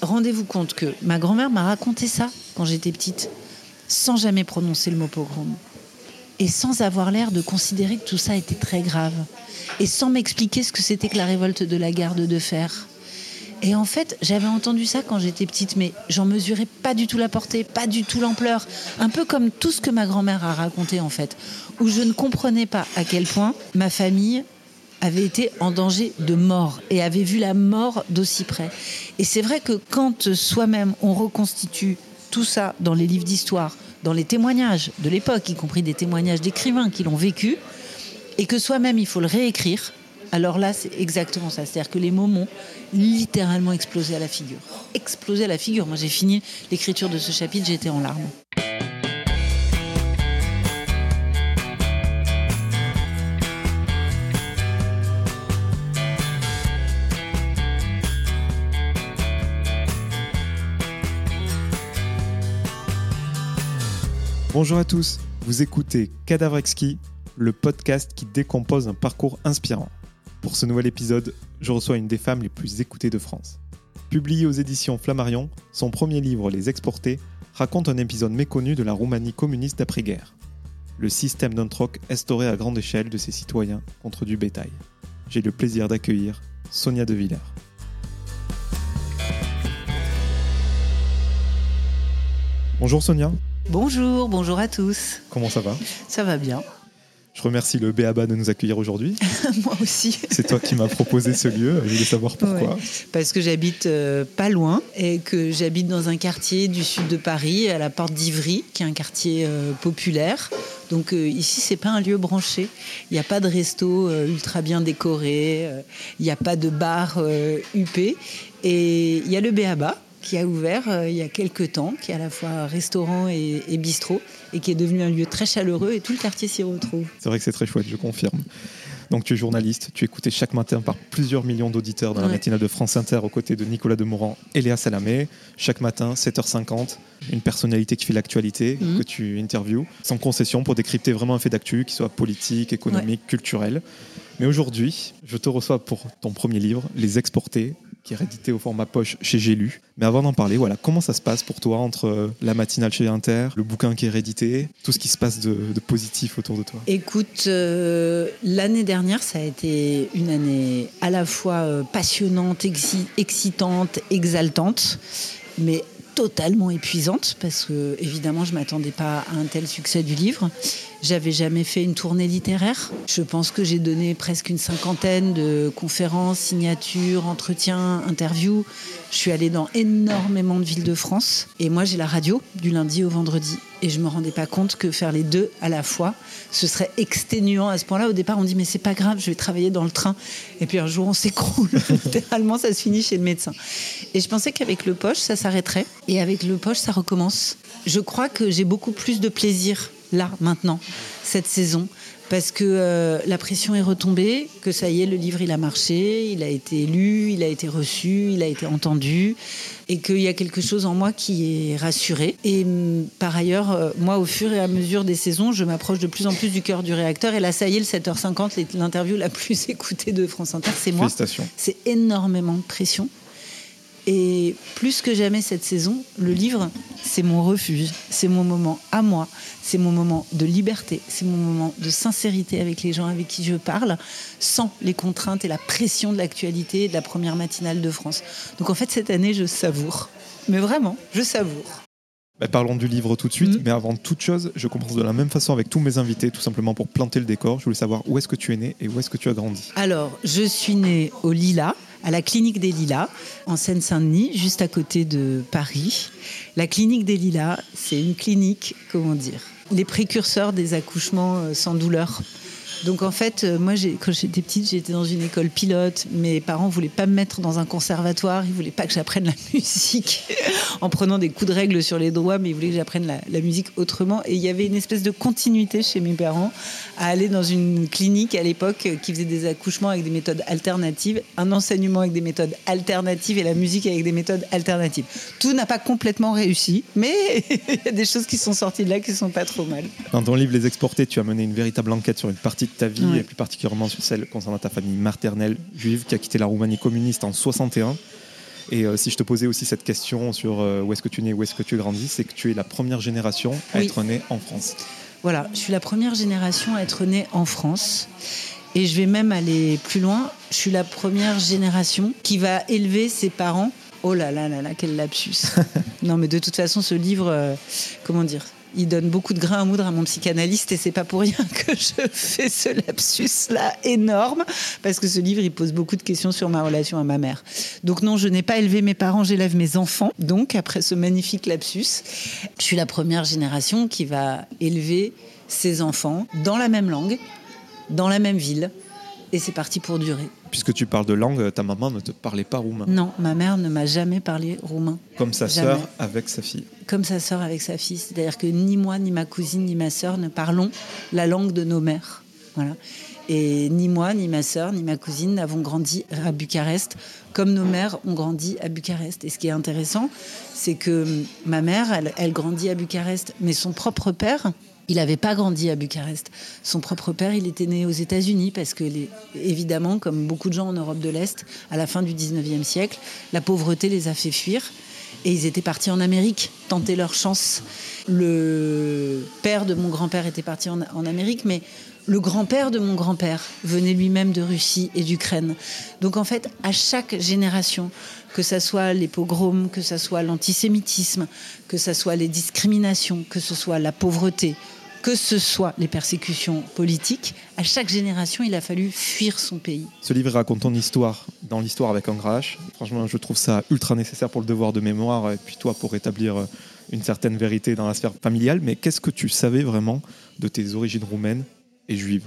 Rendez-vous compte que ma grand-mère m'a raconté ça quand j'étais petite, sans jamais prononcer le mot pogrom. Et sans avoir l'air de considérer que tout ça était très grave. Et sans m'expliquer ce que c'était que la révolte de la garde de fer. Et en fait, j'avais entendu ça quand j'étais petite, mais j'en mesurais pas du tout la portée, pas du tout l'ampleur. Un peu comme tout ce que ma grand-mère a raconté, en fait. Où je ne comprenais pas à quel point ma famille avait été en danger de mort et avait vu la mort d'aussi près. Et c'est vrai que quand soi-même on reconstitue tout ça dans les livres d'histoire, dans les témoignages de l'époque, y compris des témoignages d'écrivains qui l'ont vécu, et que soi-même il faut le réécrire, alors là c'est exactement ça. C'est-à-dire que les mots m'ont littéralement explosé à la figure. Explosé à la figure. Moi j'ai fini l'écriture de ce chapitre, j'étais en larmes. Bonjour à tous, vous écoutez Cadavre Exquis, le podcast qui décompose un parcours inspirant. Pour ce nouvel épisode, je reçois une des femmes les plus écoutées de France. Publié aux éditions Flammarion, son premier livre Les Exportés raconte un épisode méconnu de la Roumanie communiste d'après-guerre. Le système d'un troc instauré à grande échelle de ses citoyens contre du bétail. J'ai le plaisir d'accueillir Sonia De Villers. Bonjour Sonia. Bonjour, bonjour à tous. Comment ça va? Ça va bien. Je remercie le BABA de nous accueillir aujourd'hui. Moi aussi. C'est toi qui m'as proposé ce lieu. Je voulais savoir pourquoi. Ouais, parce que j'habite euh, pas loin et que j'habite dans un quartier du sud de Paris, à la porte d'Ivry, qui est un quartier euh, populaire. Donc euh, ici, c'est pas un lieu branché. Il n'y a pas de resto euh, ultra bien décoré. Il n'y a pas de bar huppé. Et il y a le BABA qui a ouvert euh, il y a quelques temps, qui est à la fois restaurant et, et bistrot, et qui est devenu un lieu très chaleureux, et tout le quartier s'y retrouve. C'est vrai que c'est très chouette, je confirme. Donc tu es journaliste, tu es écouté chaque matin par plusieurs millions d'auditeurs dans la matinale de France Inter aux côtés de Nicolas Demorand et Léa Salamé. Chaque matin, 7h50, une personnalité qui fait l'actualité, Mhm. que tu interviews, sans concession pour décrypter vraiment un fait d'actu, qui soit politique, économique, culturel. Mais aujourd'hui, je te reçois pour ton premier livre, Les Exportés, qui est réédité au format poche chez J'ai lu. Mais avant d'en parler, voilà, comment ça se passe pour toi entre euh, la matinale chez Inter, le bouquin qui est réédité, tout ce qui se passe de, positif autour de toi? Écoute, euh, l'année dernière, ça a été une année à la fois euh, passionnante, excitante, exaltante, mais totalement épuisante parce que évidemment je m'attendais pas à un tel succès du livre. J'avais jamais fait une tournée littéraire. Je pense que j'ai donné presque une cinquantaine de conférences, signatures, entretiens, interviews. Je suis allée dans énormément de villes de France et moi j'ai la radio du lundi au vendredi et je me rendais pas compte que faire les deux à la fois, ce serait exténuant à ce point-là. Au départ, on dit mais c'est pas grave, je vais travailler dans le train et puis un jour on s'écroule. Littéralement, ça se finit chez le médecin. Et je pensais qu'avec le poche, ça s'arrêterait et avec le poche, ça recommence. Je crois que j'ai beaucoup plus de plaisir là maintenant cette saison parce que euh, la pression est retombée, que ça y est, le livre il a marché, il a été lu, il a été reçu, il a été entendu, et qu'il y a quelque chose en moi qui est rassuré. Et hum, par ailleurs, euh, moi, au fur et à mesure des saisons, je m'approche de plus en plus du cœur du réacteur, et là, ça y est, le 7h50, l'é- l'interview la plus écoutée de France Inter, c'est moi. C'est énormément de pression. Et plus que jamais cette saison, le livre, c'est mon refuge, c'est mon moment à moi, c'est mon moment de liberté, c'est mon moment de sincérité avec les gens avec qui je parle, sans les contraintes et la pression de l'actualité et de la première matinale de France. Donc en fait, cette année, je savoure. Mais vraiment, je savoure. Bah, parlons du livre tout de suite, Mhm. mais avant toute chose, je commence de la même façon avec tous mes invités, tout simplement pour planter le décor. Je voulais savoir où est-ce que tu es né et où est-ce que tu as grandi. Alors, je suis née au Lilas, à la clinique des Lilas, en Seine-Saint-Denis, juste à côté de Paris. La clinique des Lilas, c'est une clinique, comment dire, les précurseurs des accouchements euh, sans douleur. Donc en fait, euh, moi, quand j'étais petite, j'étais dans une école pilote. Mes parents voulaient pas me mettre dans un conservatoire. Ils voulaient pas que j'apprenne la musique en prenant des coups de règle sur les doigts, mais ils voulaient que j'apprenne la, musique autrement. Et il y avait une espèce de continuité chez mes parents à aller dans une clinique à l'époque qui faisait des accouchements avec des méthodes alternatives, un enseignement avec des méthodes alternatives et la musique avec des méthodes alternatives. Tout n'a pas complètement réussi, mais il y a des choses qui sont sorties de là qui sont pas trop mal. Dans ton livre Les Exportés, tu as mené une véritable enquête sur une partie de ta vie, Ouais. et plus particulièrement sur celle concernant ta famille maternelle juive qui a quitté la Roumanie communiste en 61 Et euh, si je te posais aussi cette question sur euh, où est-ce que tu né, où est-ce que tu es grandi, c'est que tu es la première génération à Oui. être née en France. Voilà, je suis la première génération à être née en France. Et je vais même aller plus loin. Je suis la première génération qui va élever ses parents. Oh là là là là, quel lapsus. non, mais de toute façon, ce livre, euh, comment dire il donne beaucoup de grains à moudre à mon psychanalyste et c'est pas pour rien que je fais ce lapsus là énorme parce que ce livre il pose beaucoup de questions sur ma relation à ma mère. Donc non, je n'ai pas élevé mes parents, j'élève mes enfants. Donc après ce magnifique lapsus, je suis la première génération qui va élever ses enfants dans la même langue, dans la même ville et c'est parti pour durer. Puisque tu parles de langue, ta maman ne te parlait pas roumain, Non, ma mère ne m'a jamais parlé roumain. comme sa Jamais. sœur avec sa fille. comme sa sœur avec sa fille. C'est-à-dire que ni moi, ni ma cousine, ni ma sœur ne parlons la langue de nos mères. Voilà. Et ni moi, ni ma sœur, ni ma cousine n'avons grandi à Bucarest comme nos mères ont grandi à Bucarest. Et ce qui est intéressant, c'est que ma mère, elle, elle grandit à Bucarest, mais son propre père, il n'avait pas grandi à Bucarest. Son propre père, il était né aux États-Unis parce que, évidemment, comme beaucoup de gens en Europe de l'Est, à la fin du 19e siècle, la pauvreté les a fait fuir. Et ils étaient partis en Amérique, tenter leur chance. Le père de mon grand-père était parti en, en Amérique, mais le grand-père de mon grand-père venait lui-même de Russie et d'Ukraine. Donc en fait, à chaque génération, que ça soit les pogroms, que ça soit l'antisémitisme, que ça soit les discriminations, que ce soit la pauvreté, que ce soit les persécutions politiques, à chaque génération, il a fallu fuir son pays. Ce livre raconte ton histoire dans l'histoire avec H. Franchement, je trouve ça ultra nécessaire pour le devoir de mémoire et puis toi pour rétablir euh, une certaine vérité dans la sphère familiale. Mais qu'est-ce que tu savais vraiment de tes origines roumaines et juives?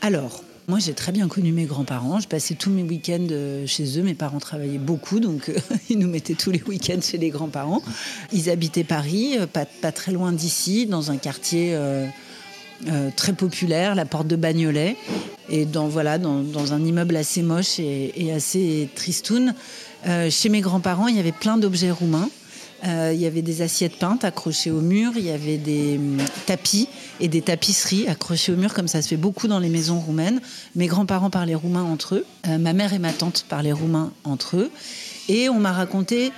Alors, moi j'ai très bien connu mes grands-parents. Je passais tous mes week-ends euh, chez eux. Mes parents travaillaient beaucoup, donc euh, ils nous mettaient tous les week-ends chez les grands-parents. Ils habitaient Paris, euh, pas, très loin d'ici, dans un quartier très populaire, la porte de Bagnolet. Et dans, voilà, dans, un immeuble assez moche et, et assez tristoun. Chez mes grands-parents, il y avait plein d'objets roumains. Euh, il y avait des assiettes peintes accrochées au mur, il y avait des hum, tapis et des tapisseries accrochées au mur, comme ça se fait beaucoup dans les maisons roumaines. Mes grands-parents parlaient roumain entre eux, Euh, ma mère et ma tante parlaient roumain entre eux. Et on m'a raconté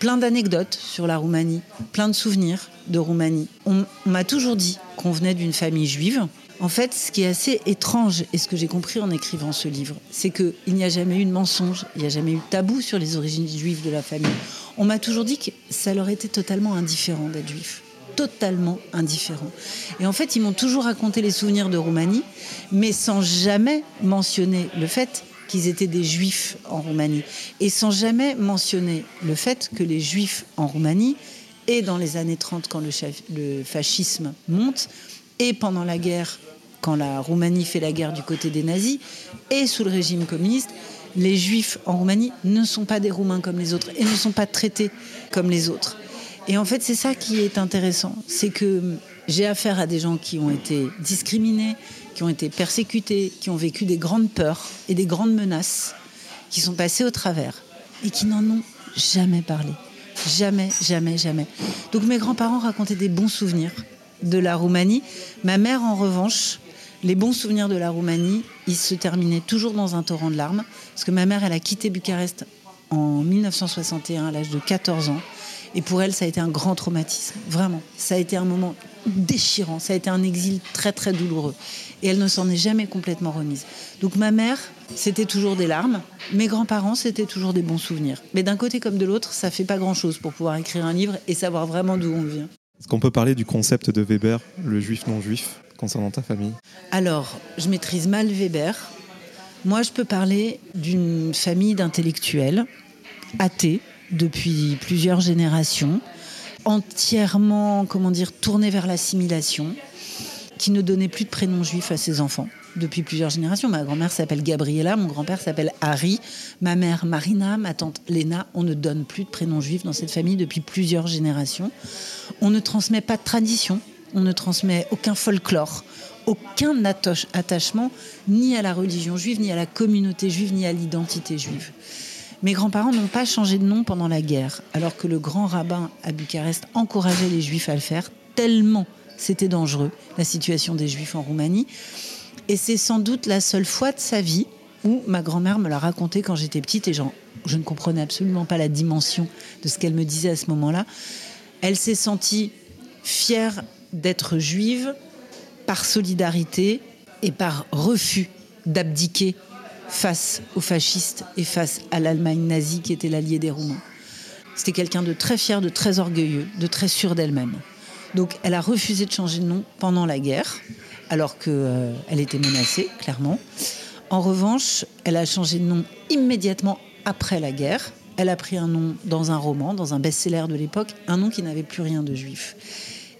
plein d'anecdotes sur la Roumanie, plein de souvenirs de Roumanie. On, on m'a toujours dit qu'on venait d'une famille juive. En fait, ce qui est assez étrange, et ce que j'ai compris en écrivant ce livre, c'est qu'il n'y a jamais eu de mensonge, il n'y a jamais eu de tabou sur les origines juives de la famille. On m'a toujours dit que ça leur était totalement indifférent d'être juif. Totalement indifférent. Et en fait, ils m'ont toujours raconté les souvenirs de Roumanie, mais sans jamais mentionner le fait qu'ils étaient des juifs en Roumanie. Et sans jamais mentionner le fait que les juifs en Roumanie, et dans les années 30, quand le, le fascisme monte, et pendant la guerre, quand la Roumanie fait la guerre du côté des nazis, et sous le régime communiste, les juifs en Roumanie ne sont pas des Roumains comme les autres et ne sont pas traités comme les autres. Et en fait, c'est ça qui est intéressant, c'est que j'ai affaire à des gens qui ont été discriminés, qui ont été persécutés, qui ont vécu des grandes peurs et des grandes menaces, qui sont passés au travers et qui n'en ont jamais parlé. Jamais, jamais, jamais. Donc mes grands-parents racontaient des bons souvenirs de la Roumanie. Ma mère, en revanche, les bons souvenirs de la Roumanie, ils se terminaient toujours dans un torrent de larmes. Parce que ma mère, elle a quitté Bucarest en 1961 à l'âge de 14 ans. Et pour elle, ça a été un grand traumatisme. Vraiment. Ça a été un moment déchirant. Ça a été un exil très, très douloureux. Et elle ne s'en est jamais complètement remise. Donc ma mère, c'était toujours des larmes. Mes grands-parents, c'était toujours des bons souvenirs. Mais d'un côté comme de l'autre, ça fait pas grand-chose pour pouvoir écrire un livre et savoir vraiment d'où on vient. Est-ce qu'on peut parler du concept de Weber, le juif non-juif, concernant ta famille? Alors, je maîtrise mal Weber. Moi, je peux parler d'une famille d'intellectuels athées depuis plusieurs générations, entièrement, comment dire, tournés vers l'assimilation, qui ne donnaient plus de prénom juif à ses enfants depuis plusieurs générations. Ma grand-mère s'appelle Gabriella, mon grand-père s'appelle Harry, ma mère Marina, ma tante Léna. On ne donne plus de prénom juif dans cette famille depuis plusieurs générations. On ne transmet pas de tradition, on ne transmet aucun folklore, aucun attache- attachement ni à la religion juive, ni à la communauté juive, ni à l'identité juive. Mes grands-parents n'ont pas changé de nom pendant la guerre, alors que le grand rabbin à Bucarest encourageait les juifs à le faire, tellement c'était dangereux, la situation des juifs en Roumanie. Et c'est sans doute la seule fois de sa vie où ma grand-mère me l'a raconté quand j'étais petite et je ne comprenais absolument pas la dimension de ce qu'elle me disait à ce moment-là. Elle s'est sentie fière d'être juive par solidarité et par refus d'abdiquer face aux fascistes et face à l'Allemagne nazie qui était l'allié des Roumains. C'était quelqu'un de très fier, de très orgueilleux, de très sûr d'elle-même. Donc elle a refusé de changer de nom pendant la guerre, alors qu'elle euh, était menacée, clairement. En revanche, elle a changé de nom immédiatement après la guerre. Elle a pris un nom dans un roman, dans un best-seller de l'époque, un nom qui n'avait plus rien de juif.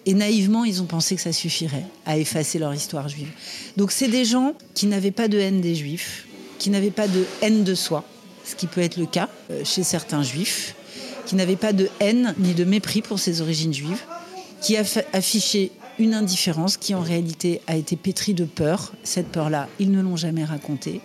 Et naïvement, ils ont pensé que ça suffirait à effacer leur histoire juive. Donc c'est des gens qui n'avaient pas de haine des juifs, qui n'avaient pas de haine de soi, ce qui peut être le cas euh, chez certains juifs, qui n'avaient pas de haine ni de mépris pour ses origines juives, qui affichaient une indifférence qui en réalité a été pétrie de peur. Cette peur-là, ils ne l'ont jamais racontée.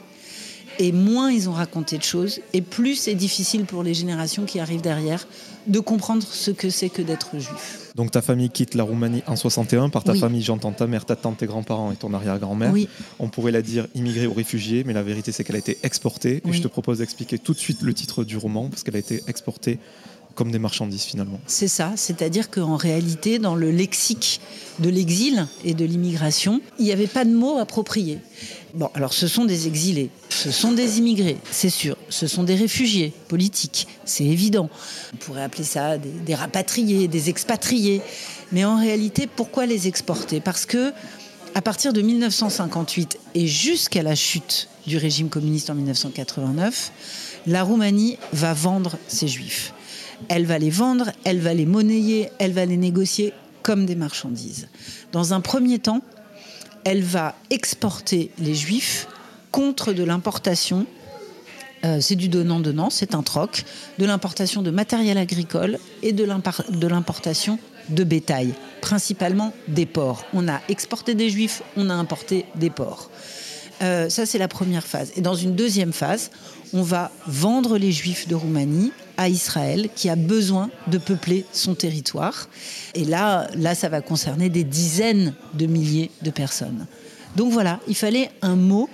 Et moins ils ont raconté de choses, et plus c'est difficile pour les générations qui arrivent derrière de comprendre ce que c'est que d'être juif. Donc ta famille quitte la Roumanie en 61. Par ta famille, j'entends ta mère, ta tante, tes grands-parents et ton arrière-grand-mère. On pourrait la dire immigrée ou réfugiée, mais la vérité c'est qu'elle a été exportée. Et je te propose d'expliquer tout de suite le titre du roman, parce qu'elle a été exportée comme des marchandises finalement. C'est ça, c'est-à-dire qu'en réalité, dans le lexique de l'exil et de l'immigration, il n'y avait pas de mots appropriés. Bon, alors ce sont des exilés, ce sont des immigrés, c'est sûr, ce sont des réfugiés politiques, c'est évident. On pourrait appeler ça des, des rapatriés, des expatriés. Mais en réalité, pourquoi les exporter? Parce que à partir de 1958 et jusqu'à la chute du régime communiste en 1989, la Roumanie va vendre ses juifs. Elle va les vendre, elle va les monnayer, elle va les négocier comme des marchandises. Dans un premier temps, elle va exporter les juifs contre de l'importation. Euh, c'est du donnant-donnant, c'est un troc, de l'importation de matériel agricole et de l'importation de bétail, principalement des porcs. On a exporté des juifs, on a importé des porcs. Euh, ça, c'est la première phase. Et dans une deuxième phase, on va vendre les juifs de Roumanie à Israël qui a besoin de peupler son territoire. Et là, là, ça va concerner des dizaines de milliers de personnes. Donc voilà, il fallait un mot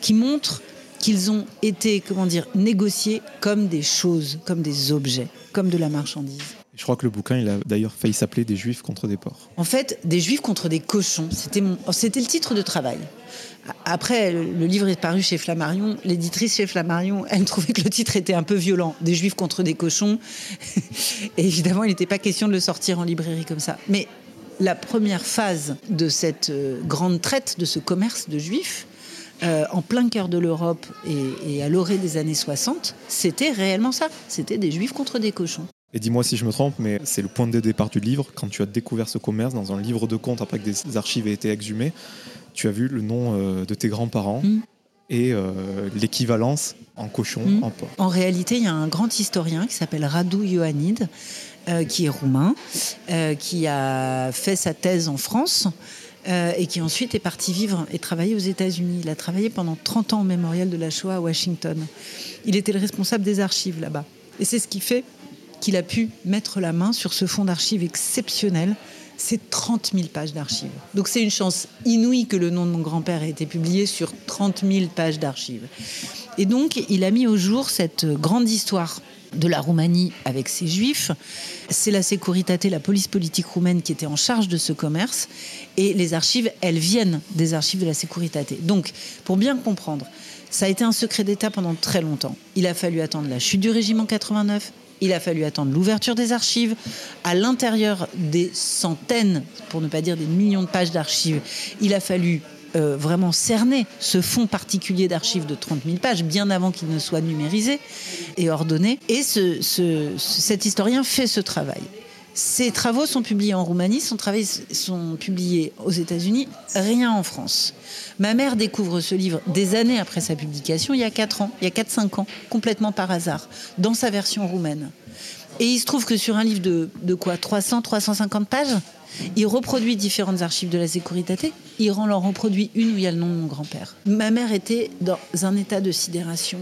qui montre qu'ils ont été, comment dire, négociés comme des choses, comme des objets, comme de la marchandise. Je crois que le bouquin, il a d'ailleurs failli s'appeler Des Juifs contre des porcs. En fait, Des Juifs contre des cochons. C'était mon... c'était le titre de travail. Après, le livre est paru chez Flammarion. L'éditrice chez Flammarion, elle trouvait que le titre était un peu violent. Des juifs contre des cochons. Et évidemment, il n'était pas question de le sortir en librairie comme ça. Mais la première phase de cette euh, grande traite, de ce commerce de juifs, euh, en plein cœur de l'Europe et, et à l'orée des années 60, c'était réellement ça. C'était des juifs contre des cochons. Et dis-moi si je me trompe, mais c'est le point de départ du livre. Quand tu as découvert ce commerce dans un livre de compte après que des archives aient été exhumées, tu as vu le nom euh, de tes grands-parents mm. et euh, l'équivalence en cochon, mm. en porc. En réalité, il y a un grand historien qui s'appelle Radu Ioannid, euh, qui est roumain, qui a fait sa thèse en France. et qui ensuite est parti vivre et travailler aux États-Unis. Il a travaillé pendant 30 ans au mémorial de la Shoah à Washington. Il était le responsable des archives là-bas. Et c'est ce qui fait qu'il a pu mettre la main sur ce fonds d'archives exceptionnel c'est 30 000 pages d'archives. Donc c'est une chance inouïe que le nom de mon grand-père ait été publié sur 30 000 pages d'archives. Et donc il a mis au jour cette grande histoire de la Roumanie avec ses juifs. C'est la Securitate, la police politique roumaine, qui était en charge de ce commerce. Et les archives, elles viennent des archives de la Securitate. Donc, pour bien comprendre, ça a été un secret d'État pendant très longtemps. Il a fallu attendre la chute du régime en 89, il a fallu attendre l'ouverture des archives. À l'intérieur des centaines, pour ne pas dire des millions de pages d'archives, il a fallu euh, vraiment cerner ce fonds particulier d'archives de 30 000 pages, bien avant qu'il ne soit numérisé et ordonné. Et cet historien fait ce travail. Ses travaux sont publiés en Roumanie, son travail sont publiés aux États-Unis, rien en France. Ma mère découvre ce livre des années après sa publication, il y a 4 ans, il y a 4-5 ans, complètement par hasard, dans sa version roumaine. Et il se trouve que sur un livre de, de quoi 300, 350 pages, il reproduit différentes archives de la Sécurité. Il en reproduit une où il y a le nom de mon grand-père. Ma mère était dans un état de sidération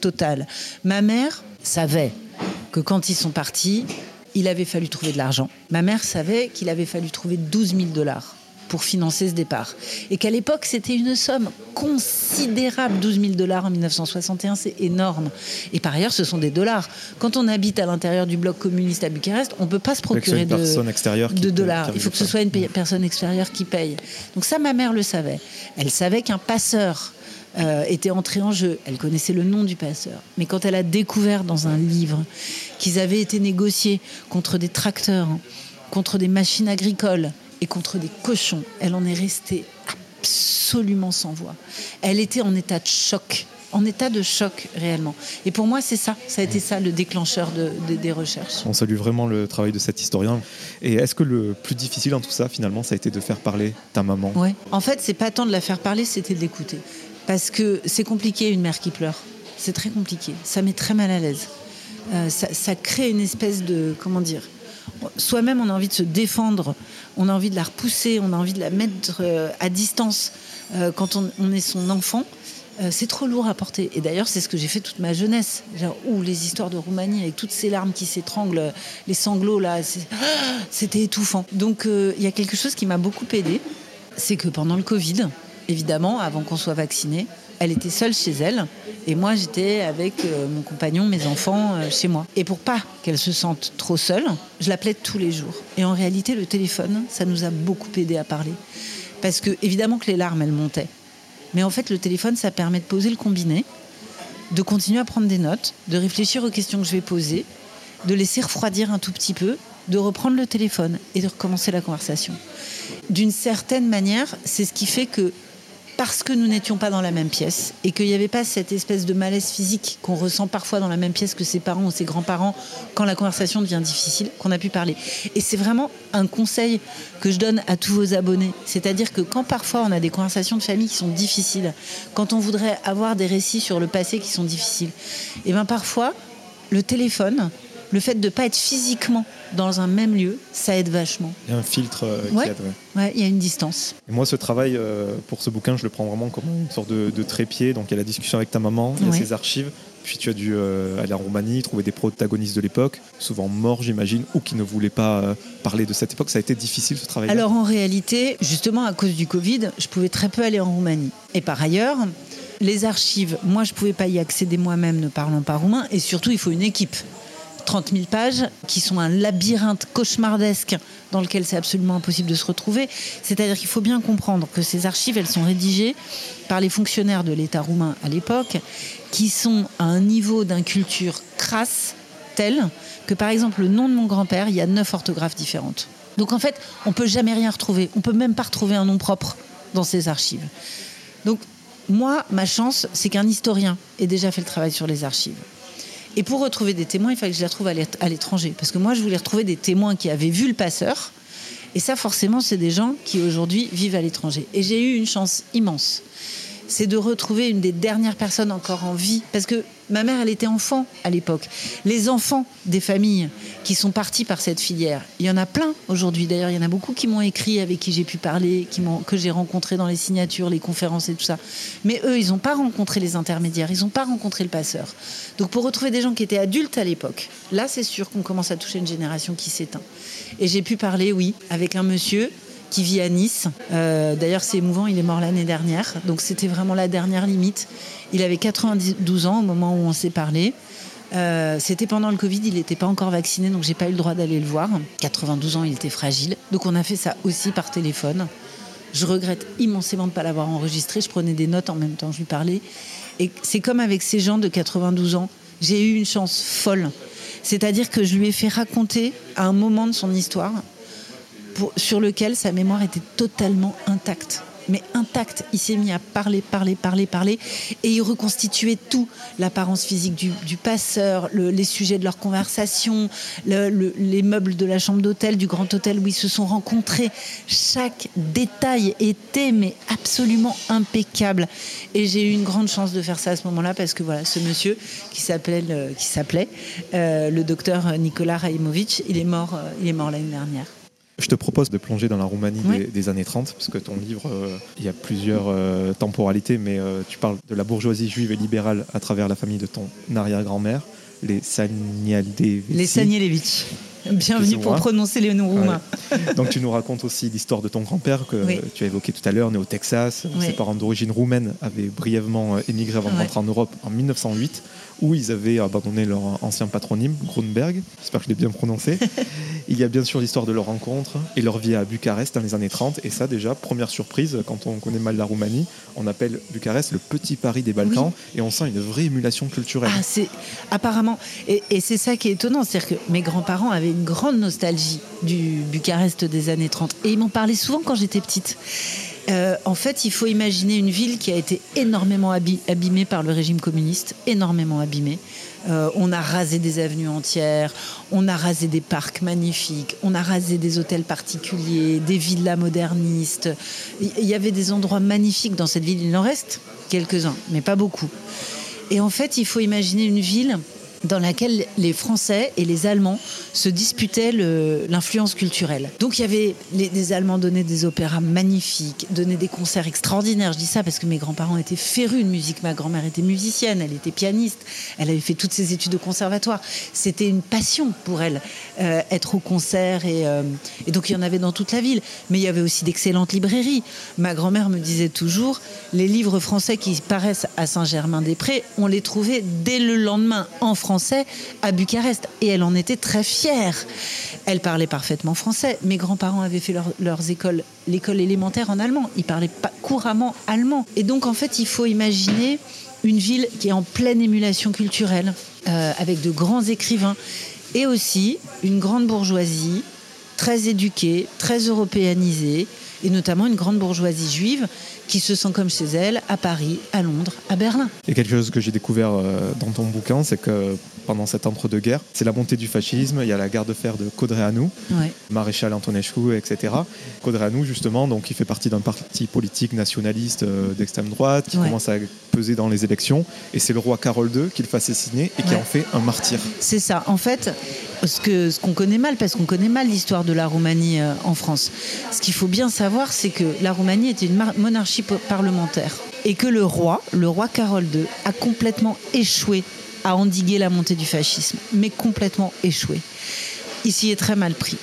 totale. Ma mère savait que quand ils sont partis, il avait fallu trouver de l'argent. Ma mère savait qu'il avait fallu trouver 12 000 dollars pour financer ce départ. Et qu'à l'époque, c'était une somme considérable. 12 000 dollars en 1961, c'est énorme. Et par ailleurs, ce sont des dollars. Quand on habite à l'intérieur du bloc communiste à Bucarest, on ne peut pas se procurer de, de dollars. Il faut que ce soit une personne extérieure qui paye. Donc ça, ma mère le savait. Elle savait qu'un passeur euh, était entrée en jeu. Elle connaissait le nom du passeur. Mais quand elle a découvert dans un livre qu'ils avaient été négociés contre des tracteurs, contre des machines agricoles et contre des cochons, elle en est restée absolument sans voix. Elle était en état de choc en état de choc réellement. Et pour moi, c'est ça, ça a été ça le déclencheur des recherches. On salue vraiment le travail de cet historien. Et est-ce que le plus difficile dans tout ça, finalement, ça a été de faire parler ta maman? Oui. En fait, c'est pas tant de la faire parler, c'était de l'écouter. Parce que c'est compliqué une mère qui pleure. C'est très compliqué. Ça met très mal à l'aise. Euh, ça, crée une espèce de. Comment dire Soi-même, on a envie de se défendre, on a envie de la repousser, on a envie de la mettre euh, à distance euh, quand on, est son enfant. c'est trop lourd à porter. Et d'ailleurs, c'est ce que j'ai fait toute ma jeunesse. Ou les histoires de Roumanie avec toutes ces larmes qui s'étranglent, les sanglots là, c'était étouffant. Donc, il y a quelque chose qui m'a beaucoup aidé, c'est que pendant le Covid, évidemment, avant qu'on soit vacciné. Elle était seule chez elle et moi j'étais avec euh, mon compagnon, mes enfants euh, chez moi. Et pour pas qu'elle se sente trop seule, je l'appelais tous les jours. Et en réalité, le téléphone, ça nous a beaucoup aidé à parler. Parce que évidemment que les larmes, elles montaient. Mais en fait, le téléphone, ça permet de poser le combiné, de continuer à prendre des notes, de réfléchir aux questions que je vais poser, de laisser refroidir un tout petit peu, de reprendre le téléphone et de recommencer la conversation. D'une certaine manière, c'est ce qui fait que parce que nous n'étions pas dans la même pièce et qu'il n'y avait pas cette espèce de malaise physique qu'on ressent parfois dans la même pièce que ses parents ou ses grands-parents quand la conversation devient difficile, qu'on a pu parler. Et c'est vraiment un conseil que je donne à tous vos abonnés. C'est-à-dire que quand parfois on a des conversations de famille qui sont difficiles, quand on voudrait avoir des récits sur le passé qui sont difficiles, et eh bien parfois, le téléphone, le fait de ne pas être physiquement dans un même lieu, ça aide vachement. Il y a un filtre euh, qui aide. Ouais. il y a une distance. moi, ce travail, euh, pour ce bouquin, je le prends vraiment comme une sorte de, trépied. Donc, il y a la discussion avec ta maman, il y a ses archives. Puis tu as dû euh, aller en Roumanie, trouver des protagonistes de l'époque, souvent morts, j'imagine, ou qui ne voulaient pas parler de cette époque. Ça a été difficile ce travail Alors en réalité, justement à cause du Covid, je pouvais très peu aller en Roumanie. Et par ailleurs, les archives, moi je ne pouvais pas y accéder moi-même ne parlant pas roumain, et surtout il faut une équipe. 30 000 pages qui sont un labyrinthe cauchemardesque dans lequel c'est absolument impossible de se retrouver. C'est-à-dire qu'il faut bien comprendre que ces archives, elles sont rédigées par les fonctionnaires de l'État roumain à l'époque, qui sont à un niveau d'inculture crasse tel que, par exemple, le nom de mon grand-père, il y a neuf orthographes différentes. Donc en fait, on peut jamais rien retrouver. On peut même pas retrouver un nom propre dans ces archives. Donc moi, ma chance, c'est qu'un historien ait déjà fait le travail sur les archives. Et pour retrouver des témoins, il fallait que je les retrouve à l'étranger. Parce que moi, je voulais retrouver des témoins qui avaient vu le passeur. Et ça, forcément, c'est des gens qui aujourd'hui vivent à l'étranger. Et j'ai eu une chance immense c'est de retrouver une des dernières personnes encore en vie. Parce que ma mère, elle était enfant à l'époque. Les enfants des familles qui sont partis par cette filière, il y en a plein aujourd'hui. D'ailleurs, il y en a beaucoup qui m'ont écrit, avec qui j'ai pu parler, que j'ai rencontré dans les signatures, les conférences et tout ça. Mais eux, ils n'ont pas rencontré les intermédiaires, ils n'ont pas rencontré le passeur. Donc pour retrouver des gens qui étaient adultes à l'époque, là, c'est sûr qu'on commence à toucher une génération qui s'éteint. Et j'ai pu parler, oui, avec un monsieur qui vit à Nice. Euh, d'ailleurs, c'est émouvant, il est mort l'année dernière. Donc c'était vraiment la dernière limite. Il avait 92 ans au moment où on s'est parlé. Euh, c'était pendant le Covid, il n'était pas encore vacciné, donc j'ai pas eu le droit d'aller le voir. 92 ans, il était fragile. Donc on a fait ça aussi par téléphone. Je regrette immensément de ne pas l'avoir enregistré. Je prenais des notes en même temps, je lui parlais. Et c'est comme avec ces gens de 92 ans. J'ai eu une chance folle. C'est-à-dire que je lui ai fait raconter à un moment de son histoire sur lequel sa mémoire était totalement intacte mais intacte. Il s'est mis à parler, parler, parler, parler, et il reconstituait tout l'apparence physique du, passeur, les sujets de leur conversation, les meubles de la chambre d'hôtel, du grand hôtel où ils se sont rencontrés. Chaque détail était mais absolument impeccable. Et j'ai eu une grande chance de faire ça à ce moment-là parce que voilà, ce monsieur qui s'appelait, qui s'appelait euh, le docteur Nicolas Raimovic, il est mort, euh, il est mort l'année dernière. Je te propose de plonger dans la Roumanie des, années 30, parce que ton livre, euh, il y a plusieurs euh, temporalités, mais euh, tu parles de la bourgeoisie juive et libérale à travers la famille de ton arrière-grand-mère, les Sanialevitch. Les Sanialevitch. Bienvenue pour prononcer les noms roumains. Donc tu nous racontes aussi l'histoire de ton grand-père que tu as évoqué tout à l'heure, né au Texas. Ses parents d'origine roumaine avaient brièvement émigré avant de rentrer en Europe en 1908 où ils avaient abandonné leur ancien patronyme, Grunberg. J'espère que je l'ai bien prononcé. Il y a bien sûr l'histoire de leur rencontre et leur vie à Bucarest dans les années 30. Et ça, déjà, première surprise, quand on connaît mal la Roumanie, on appelle Bucarest le petit Paris des Balkans et on sent une vraie émulation culturelle. Ah, c'est apparemment. Et, et c'est ça qui est étonnant, c'est-à-dire que mes grands-parents avaient une grande nostalgie du Bucarest des années 30. Et ils m'en parlaient souvent quand j'étais petite. Euh, en fait, il faut imaginer une ville qui a été énormément abîmée par le régime communiste, énormément abîmée. Euh, on a rasé des avenues entières, on a rasé des parcs magnifiques, on a rasé des hôtels particuliers, des villas modernistes. Il y avait des endroits magnifiques dans cette ville. Il en reste quelques-uns, mais pas beaucoup. Et en fait, il faut imaginer une ville dans laquelle les Français et les Allemands se disputaient l'influence culturelle. Donc il y avait les, les, Allemands donnaient des opéras magnifiques, donnaient des concerts extraordinaires. Je dis ça parce que mes grands-parents étaient férus de musique. Ma grand-mère était musicienne, elle était pianiste, elle avait fait toutes ses études au conservatoire. C'était une passion pour elle euh, être au concert et, euh, et donc il y en avait dans toute la ville. Mais il y avait aussi d'excellentes librairies. Ma grand-mère me disait toujours les livres français qui paraissent à Saint-Germain-des-Prés, on les trouvait dès le lendemain en France français à Bucarest. Et elle en était très fière. Elle parlait parfaitement français. Mes grands-parents avaient fait leurs écoles, l'école élémentaire en allemand. Ils parlaient pas couramment allemand. Et donc, en fait, il faut imaginer une ville qui est en pleine émulation culturelle, euh, avec de grands écrivains, et aussi une grande bourgeoisie, très éduquée, très européanisée, et notamment une grande bourgeoisie juive qui se sent comme chez elle à Paris, à Londres, à Berlin. Et quelque chose que j'ai découvert euh, dans ton bouquin, c'est que pendant cet entre-deux-guerres, c'est la montée du fascisme, il y a la guerre de fer de Codreanu, maréchal Antonescu, etc. Codreanu, justement, donc, il fait partie d'un parti politique nationaliste euh, d'extrême droite qui commence à peser dans les élections, et c'est le roi Carole II qui le fait assassiner et qui en fait un martyr. C'est ça. En fait, ce qu'on connaît mal, parce qu'on connaît mal l'histoire de la Roumanie euh, en France, ce qu'il faut bien savoir, c'est que la Roumanie était une monarchie parlementaire et que le roi, le roi Carole II, a complètement échoué à endiguer la montée du fascisme, mais complètement échoué. Il s'y est très mal pris.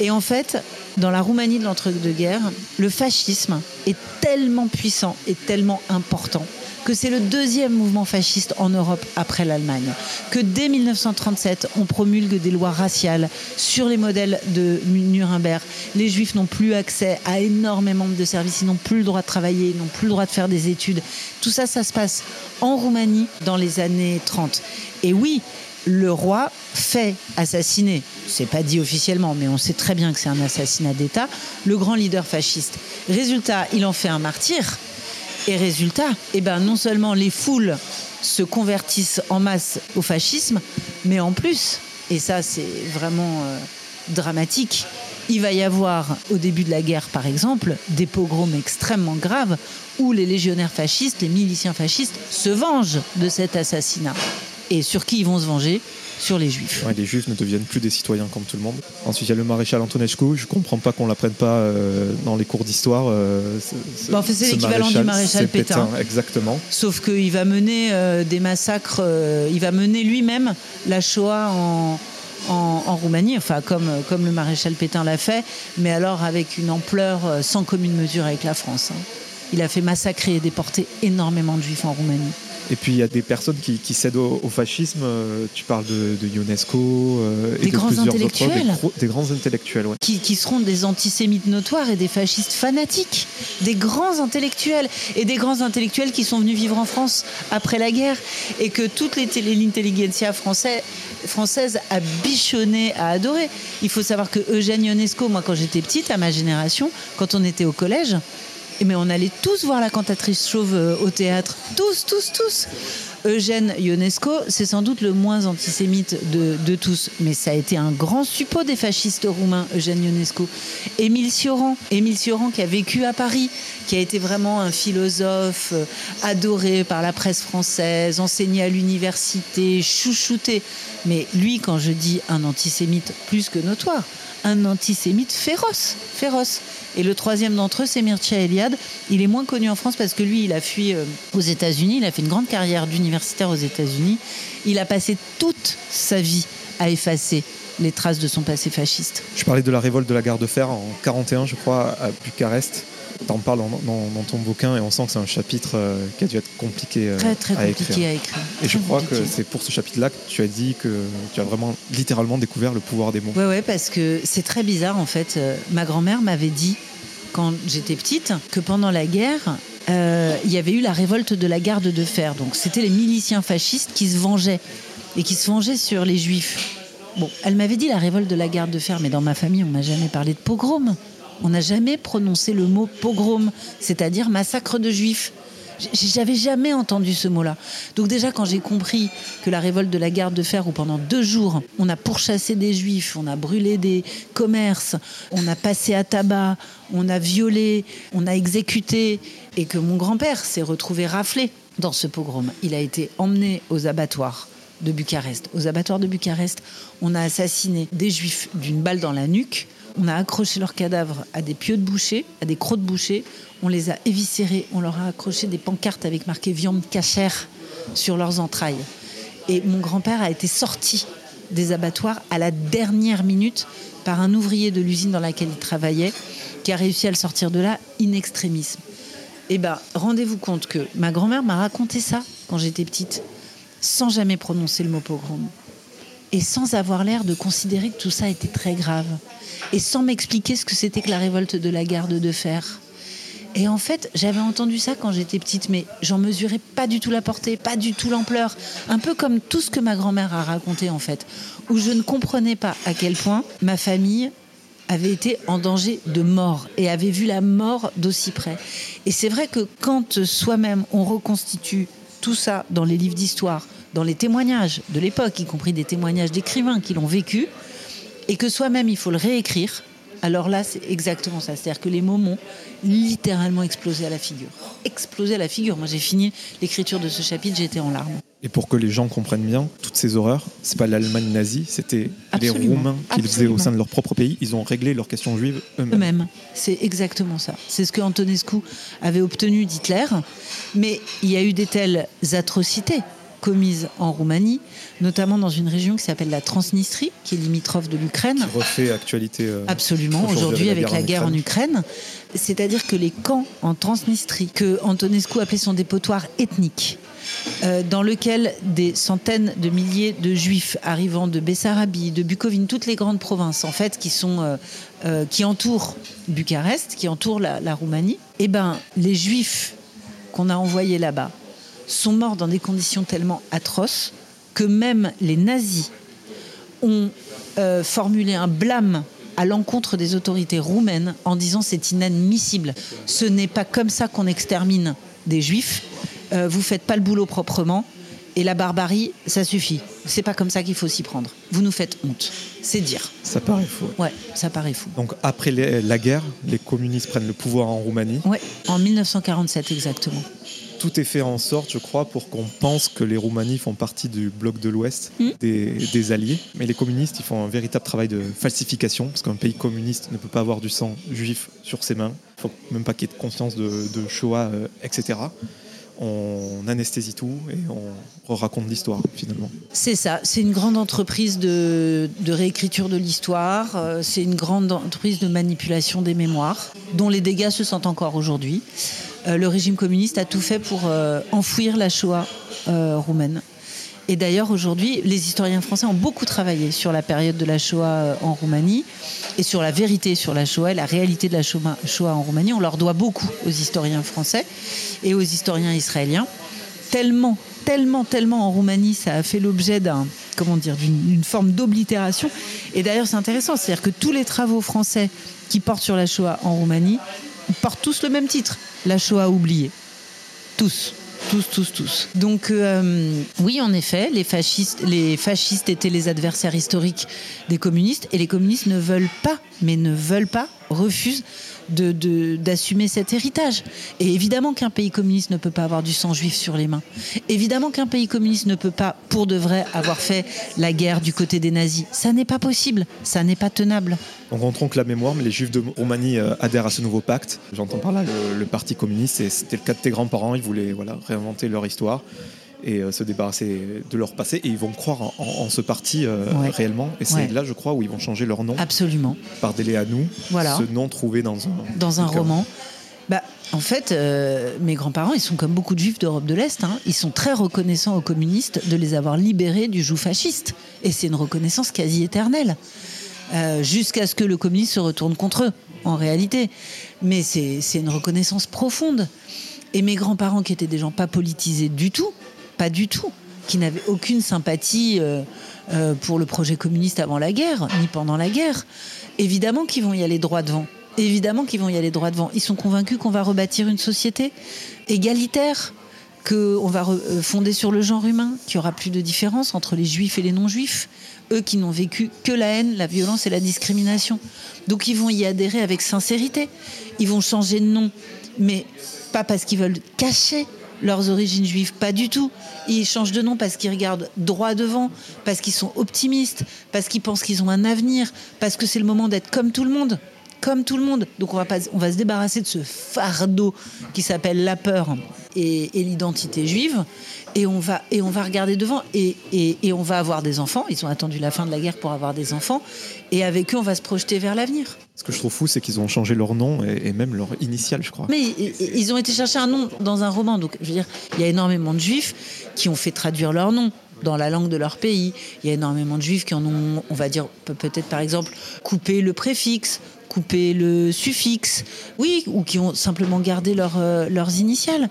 Et en fait, dans la Roumanie de l'entre-deux-guerres, le fascisme est tellement puissant et tellement important que c'est le deuxième mouvement fasciste en Europe après l'Allemagne, que dès 1937, on promulgue des lois raciales sur les modèles de Nuremberg. Les juifs n'ont plus accès à énormément de services, ils n'ont plus le droit de travailler, ils n'ont plus le droit de faire des études. Tout ça, ça se passe en Roumanie dans les années 30. Et oui, le roi fait assassiner, c'est pas dit officiellement, mais on sait très bien que c'est un assassinat d'État, le grand leader fasciste. Résultat, il en fait un martyr. Et résultat, eh ben, non seulement les foules se convertissent en masse au fascisme, mais en plus, et ça c'est vraiment euh, dramatique, il va y avoir au début de la guerre, par exemple, des pogroms extrêmement graves où les légionnaires fascistes, les miliciens fascistes, se vengent de cet assassinat. Et sur qui ils vont se venger? Sur les juifs. les juifs ne deviennent plus des citoyens comme tout le monde. Ensuite, il y a le maréchal Antonescu. Je ne comprends pas qu'on ne l'apprenne pas euh, dans les cours d'histoire. Euh, c'est l'équivalent du maréchal Pétain. Exactement. Sauf qu'il va mener euh, des massacres, il va mener lui-même la Shoah en, en, Roumanie, enfin comme, comme le maréchal Pétain l'a fait, mais alors avec une ampleur sans commune mesure avec la France. Hein. Il a fait massacrer et déporter énormément de juifs en Roumanie. Et puis il y a des personnes qui, cèdent au, fascisme. Euh, tu parles de, de UNESCO euh, des grands intellectuels. des, grands intellectuels, qui, seront des antisémites notoires et des fascistes fanatiques. Des grands intellectuels. Et des grands intellectuels qui sont venus vivre en France après la guerre. Et que toute l'intelligentsia française, française a bichonné, a adoré. Il faut savoir que Eugène Ionesco, moi quand j'étais petite, à ma génération, quand on était au collège, mais on allait tous voir la cantatrice chauve euh, au théâtre. Tous, tous, tous. Eugène Ionesco, c'est sans doute le moins antisémite de, tous, mais ça a été un grand suppôt des fascistes roumains, Eugène Ionesco. Émile Cioran, Émile Cioran qui a vécu à Paris, qui a été vraiment un philosophe euh, adoré par la presse française, enseigné à l'université, chouchouté. Mais lui, quand je dis un antisémite plus que notoire, un antisémite féroce, féroce. Et le troisième d'entre eux, c'est Mircea Eliade. Il est moins connu en France parce que lui, il a fui euh, aux États-Unis. Il a fait une grande carrière d'universitaire aux États-Unis. Il a passé toute sa vie à effacer les traces de son passé fasciste. Je parlais de la révolte de la gare de fer en 41, je crois, à Bucarest. T'en parles dans, dans- dans ton bouquin et on sent que c'est un chapitre euh, qui a dû être compliqué euh, Très très à compliqué écrire. à écrire. Et je crois que c'est pour ce chapitre-là que tu as dit que tu as vraiment littéralement découvert le pouvoir des mots. Ouais, parce que c'est très bizarre en fait. Euh, ma grand-mère m'avait dit, quand j'étais petite, que pendant la guerre, euh, il y avait eu la révolte de la garde de fer. Donc c'était les miliciens fascistes qui se vengeaient et qui se vengeaient sur les juifs. Bon, elle m'avait dit la révolte de la garde de fer, mais dans ma famille, on m'a jamais parlé de pogrom. On n'a jamais prononcé le mot pogrom, c'est-à-dire massacre de juifs. J'avais jamais entendu ce mot-là. Donc déjà, quand j'ai compris que la révolte de la garde de fer, où pendant deux jours, on a pourchassé des juifs, on a brûlé des commerces, on a passé à tabac, on a violé, on a exécuté, et que mon grand-père s'est retrouvé raflé dans ce pogrom. Il a été emmené aux abattoirs de Bucarest. Aux abattoirs de Bucarest, on a assassiné des juifs d'une balle dans la nuque. On a accroché leurs cadavres à des pieux de boucher, à des crocs de boucher. On les a éviscérés. On leur a accroché des pancartes avec marqué viande cachère sur leurs entrailles. Et mon grand-père a été sorti des abattoirs à la dernière minute par un ouvrier de l'usine dans laquelle il travaillait, qui a réussi à le sortir de là in extremis. Eh ben, rendez-vous compte que ma grand-mère m'a raconté ça quand j'étais petite, sans jamais prononcer le mot pogrom et sans avoir l'air de considérer que tout ça était très grave, et sans m'expliquer ce que c'était que la révolte de la garde de fer. Et en fait, j'avais entendu ça quand j'étais petite, mais j'en mesurais pas du tout la portée, pas du tout l'ampleur. Un peu comme tout ce que ma grand-mère a raconté, en fait, où je ne comprenais pas à quel point ma famille avait été en danger de mort et avait vu la mort d'aussi près. Et c'est vrai que quand soi-même on reconstitue tout ça dans les livres d'histoire, dans les témoignages de l'époque, y compris des témoignages d'écrivains qui l'ont vécu, et que soi-même il faut le réécrire, alors là c'est exactement ça. C'est-à-dire que les mots m'ont littéralement explosé à la figure. Explosé à la figure. Moi j'ai fini l'écriture de ce chapitre, j'étais en larmes. Et pour que les gens comprennent bien, toutes ces horreurs, c'est pas l'Allemagne nazie, c'était les. Roumains qui le faisaient au sein de leur propre pays. Ils ont réglé leurs questions juives eux-mêmes. eux-mêmes. C'est exactement ça. C'est ce que Antonescu avait obtenu d'Hitler. Mais il y a eu des telles atrocités commises en Roumanie, notamment dans une région qui s'appelle la Transnistrie, qui est limitrophe de l'Ukraine. Qui refait actualité. euh, Absolument, aujourd'hui avec la guerre en Ukraine. C'est-à-dire que les camps en Transnistrie, que Antonescu appelait son dépotoir ethnique, euh, dans lequel des centaines de milliers de juifs arrivant de Bessarabie, de Bukovine, toutes les grandes provinces en fait qui sont euh, euh, qui entourent Bucarest, qui entourent la, Roumanie, eh ben les juifs qu'on a envoyés là-bas sont morts dans des conditions tellement atroces que même les nazis ont formulé un blâme à l'encontre des autorités roumaines en disant c'est inadmissible. Ce n'est pas comme ça qu'on extermine des juifs. Euh, vous faites pas le boulot proprement. Et la barbarie, ça suffit. C'est pas comme ça qu'il faut s'y prendre. Vous nous faites honte. C'est dire. Ça paraît faux. Ouais, ça paraît fou. Donc après les- la guerre, les communistes prennent le pouvoir en Roumanie. Ouais, en 1947 exactement. Tout est fait en sorte, je crois, pour qu'on pense que les Roumanies font partie du bloc de l'Ouest, Mm. des, des Alliés. Mais les communistes, ils font un véritable travail de falsification, parce qu'un pays communiste ne peut pas avoir du sang juif sur ses mains. Il faut même pas qu'il y ait de conscience de, de Shoah, euh, etc. On anesthésie tout et on raconte l'histoire, finalement. C'est ça, c'est une grande entreprise de, réécriture de l'histoire, euh, c'est une grande entreprise de manipulation des mémoires, dont les dégâts se sentent encore aujourd'hui. Euh, le régime communiste a tout fait pour euh, enfouir la Shoah roumaine. Et d'ailleurs, aujourd'hui, les historiens français ont beaucoup travaillé sur la période de la Shoah euh, en Roumanie et sur la vérité sur la Shoah, et la réalité de la Shoah en Roumanie. On leur doit beaucoup aux historiens français et aux historiens israéliens. Tellement, tellement, tellement en Roumanie, ça a fait l'objet d'un, comment dire, d'une d'une forme d'oblitération. Et d'ailleurs, c'est intéressant, c'est-à-dire que tous les travaux français qui portent sur la Shoah en Roumanie portent tous le même titre, la Shoah oubliée. Tous. Tous, tous, tous. Donc euh, oui, en effet, les fascistes, les fascistes étaient les adversaires historiques des communistes et les communistes ne veulent pas, mais ne veulent pas, refusent de- de- d'assumer cet héritage. Et évidemment qu'un pays communiste ne peut pas avoir du sang juif sur les mains. Évidemment qu'un pays communiste ne peut pas, pour de vrai, avoir fait la guerre du côté des nazis. Ça n'est pas possible, ça n'est pas tenable. On tronque la mémoire, mais les juifs de Roumanie euh, adhèrent à ce nouveau pacte. J'entends par là le, le parti communiste, c'était le cas de tes grands-parents, ils voulaient voilà, réinventer leur histoire. Et se débarrasser de leur passé. Et ils vont croire en, ce parti réellement. Et c'est là, je crois, où ils vont changer leur nom. Absolument. Par délai à nous. Voilà. Ce nom trouvé dans un, dans un roman. Bah, en fait, euh, mes grands-parents, ils sont comme beaucoup de juifs d'Europe de l'Est. Hein. ils sont très reconnaissants aux communistes de les avoir libérés du joug fasciste. Et c'est une reconnaissance quasi éternelle. Euh, jusqu'à ce que le communisme se retourne contre eux, en réalité. Mais c'est une reconnaissance profonde. Et mes grands-parents, qui étaient des gens pas politisés du tout, pas du tout, qui n'avaient aucune sympathie euh, pour le projet communiste avant la guerre, ni pendant la guerre, évidemment qu'ils vont y aller droit devant évidemment qu'ils vont y aller droit devant. Ils sont convaincus qu'on va rebâtir une société égalitaire, qu'on va euh, fonder sur le genre humain, qu'il n'y aura plus de différence entre les juifs et les non-juifs, eux qui n'ont vécu que la haine, la violence et la discrimination. Donc ils vont y adhérer avec sincérité. Ils vont changer de nom, mais pas parce qu'ils veulent cacher leurs origines juives, pas du tout. Ils changent de nom parce qu'ils regardent droit devant, parce qu'ils sont optimistes, parce qu'ils pensent qu'ils ont un avenir, parce que c'est le moment d'être comme tout le monde comme tout le monde. Donc on va, pas, on va se débarrasser de ce fardeau qui s'appelle la peur et, l'identité juive. Et on, va, et on va regarder devant et, et, on va avoir des enfants. Ils ont attendu la fin de la guerre pour avoir des enfants. Et avec eux, on va se projeter vers l'avenir. Ce que je trouve fou, c'est qu'ils ont changé leur nom et, même leur initiale, je crois. Mais ils ont été chercher un nom dans un roman. Donc, je veux dire, il y a énormément de juifs qui ont fait traduire leur nom dans la langue de leur pays. Il y a énormément de juifs qui en ont, on va dire, peut-être par exemple, coupé le préfixe couper le suffixe, oui, ou qui ont simplement gardé euh, leurs initiales.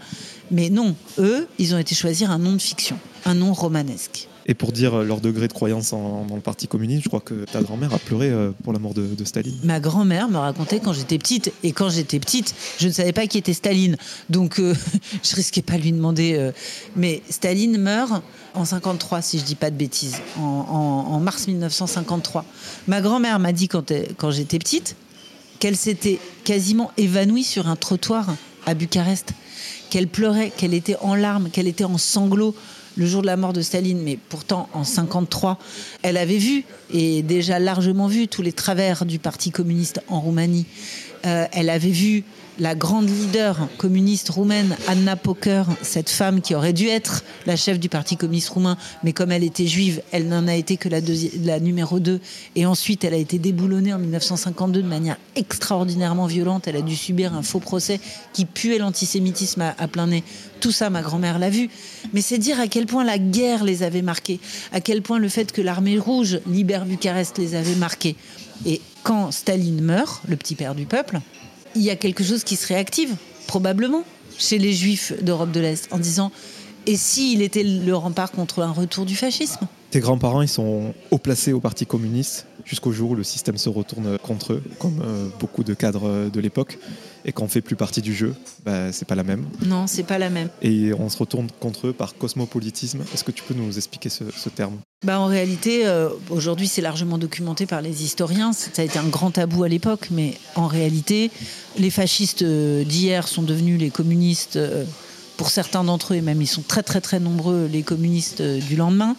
Mais non, eux, ils ont été choisir un nom de fiction, un nom romanesque. Et pour dire leur degré de croyance dans le Parti communiste, je crois que ta grand-mère a pleuré euh, pour la mort de, Staline. Ma grand-mère me racontait quand j'étais petite, et quand j'étais petite, je ne savais pas qui était Staline, donc euh, je risquais pas de lui demander. mais Staline meurt en 53, si je dis pas de bêtises, en, mars 1953. Ma grand-mère m'a dit quand j'étais petite, qu'elle s'était quasiment évanouie sur un trottoir à Bucarest, qu'elle pleurait, qu'elle était en larmes, qu'elle était en sanglots le jour de la mort de Staline, mais pourtant en 53, elle avait vu et déjà largement vu tous les travers du Parti communiste en Roumanie. Euh, elle avait vu la grande leader communiste roumaine, Anna Poker, cette femme qui aurait dû être la chef du Parti communiste roumain, mais comme elle était juive, elle n'en a été que la, la numéro 2. Et ensuite, elle a été déboulonnée en 1952 de manière extraordinairement violente. Elle a dû subir un faux procès qui puait l'antisémitisme à, à, plein nez. Tout ça, ma grand-mère l'a vu. Mais c'est dire à quel point la guerre les avait marqués, à quel point le fait que l'armée rouge libère Bucarest les avait marqués. Et quand Staline meurt, le petit père du peuple, il y a quelque chose qui se réactive, probablement, chez les juifs d'Europe de l'Est, en disant et s'il était le rempart contre un retour du fascisme? Tes grands-parents, ils sont haut placés au Parti communiste jusqu'au jour où le système se retourne contre eux, comme euh, beaucoup de cadres de l'époque. Et quand on fait plus partie du jeu, bah, c'est pas la même. Non, c'est pas la même. Et on se retourne contre eux par cosmopolitisme. Est-ce que tu peux nous expliquer ce, terme? Bah, En réalité, euh, aujourd'hui, c'est largement documenté par les historiens. Ça a été un grand tabou à l'époque, mais en réalité, les fascistes euh, d'hier sont devenus les communistes pour certains d'entre eux, et même ils sont très très très nombreux, les communistes euh, du lendemain,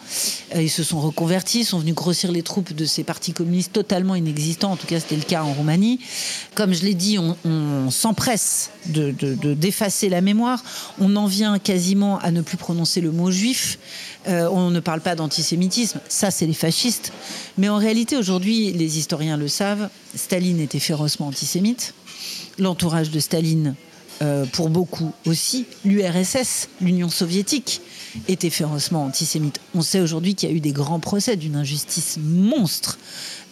euh, ils se sont reconvertis, sont venus grossir les troupes de ces partis communistes totalement inexistants, en tout cas c'était le cas en Roumanie. Comme je l'ai dit, on, s'empresse de, d'effacer la mémoire, on en vient quasiment à ne plus prononcer le mot juif, euh, on ne parle pas d'antisémitisme, ça c'est les fascistes, mais en réalité aujourd'hui, les historiens le savent, Staline était férocement antisémite, l'entourage de Staline euh, pour beaucoup aussi, l'URSS, l'Union soviétique, était férocement antisémite. On sait aujourd'hui qu'il y a eu des grands procès d'une injustice monstre.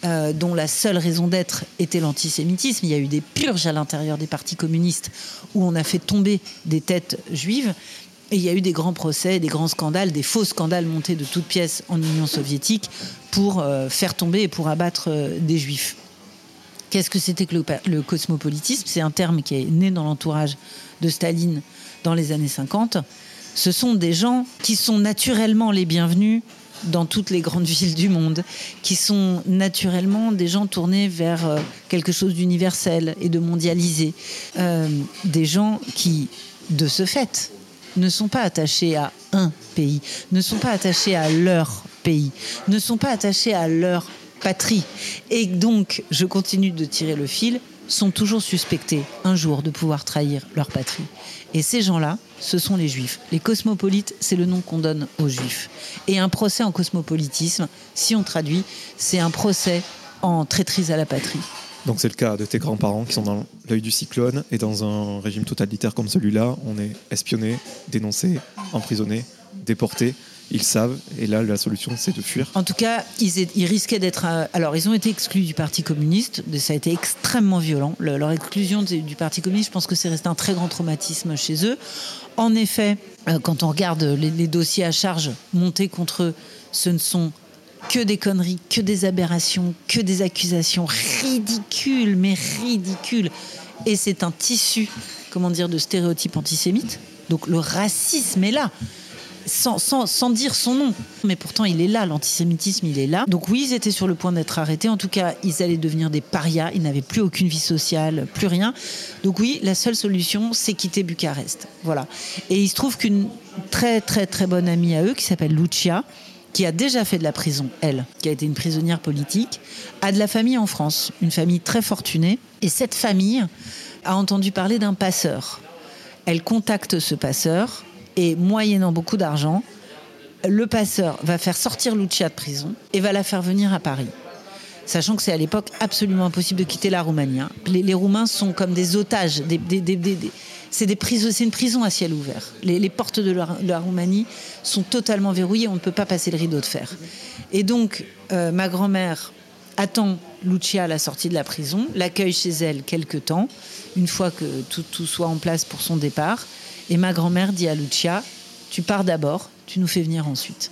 Euh, dont la seule raison d'être était l'antisémitisme. Il y a eu des purges à l'intérieur des partis communistes où on a fait tomber des têtes juives. Et il y a eu des grands procès, des grands scandales, des faux scandales montés de toutes pièces en Union soviétique pour euh, faire tomber et pour abattre des juifs. Qu'est-ce que c'était que le, cosmopolitisme? C'est un terme qui est né dans l'entourage de Staline dans les années 50. Ce sont des gens qui sont naturellement les bienvenus dans toutes les grandes villes du monde, qui sont naturellement des gens tournés vers euh, quelque chose d'universel et de mondialisé. Euh, des gens qui, de ce fait, ne sont pas attachés à un pays, ne sont pas attachés à leur pays, ne sont pas attachés à leur patrie, et donc je continue de tirer le fil, sont toujours suspectés un jour de pouvoir trahir leur patrie. Et ces gens-là, ce sont les juifs. Les cosmopolites, c'est le nom qu'on donne aux juifs. Et un procès en cosmopolitisme, si on traduit, c'est un procès en traîtrise à la patrie. Donc c'est le cas de tes grands-parents qui sont dans l'œil du cyclone et dans un régime totalitaire comme celui-là, on est espionné, dénoncé, emprisonné, déporté ils savent, et là la solution c'est de fuir. En tout cas, ils, risquaient d'être. Euh, alors, ils ont été exclus du Parti communiste, ça a été extrêmement violent. leur exclusion du Parti communiste, je pense que c'est resté un très grand traumatisme chez eux. En effet, euh, quand on regarde les, dossiers à charge montés contre eux, ce ne sont que des conneries, que des aberrations, que des accusations ridicules, mais ridicules. Et c'est un tissu, comment dire, de stéréotypes antisémites. Donc le racisme est là sans, dire son nom. Mais pourtant, il est là, l'antisémitisme, il est là. Donc oui, ils étaient sur le point d'être arrêtés. En tout cas, ils allaient devenir des parias. Ils n'avaient plus aucune vie sociale, plus rien. Donc oui, la seule solution, c'est quitter Bucarest. Voilà. Et il se trouve qu'une très, très, très bonne amie à eux, qui s'appelle Lucia, qui a déjà fait de la prison, elle, qui a été une prisonnière politique, a de la famille en France, une famille très fortunée. Et cette famille a entendu parler d'un passeur. Elle contacte ce passeur et moyennant beaucoup d'argent, le passeur va faire sortir Lucia de prison et va la faire venir à Paris. Sachant que c'est à l'époque absolument impossible de quitter la Roumanie. Hein. Les, Roumains sont comme des otages, c'est une prison à ciel ouvert. Les, portes de la, Roumanie sont totalement verrouillées, on ne peut pas passer le rideau de fer. Et donc, euh, ma grand-mère attend Lucia à la sortie de la prison, l'accueille chez elle quelque temps, une fois que tout soit en place pour son départ. Et ma grand-mère dit à Lucia, tu pars d'abord, tu nous fais venir ensuite.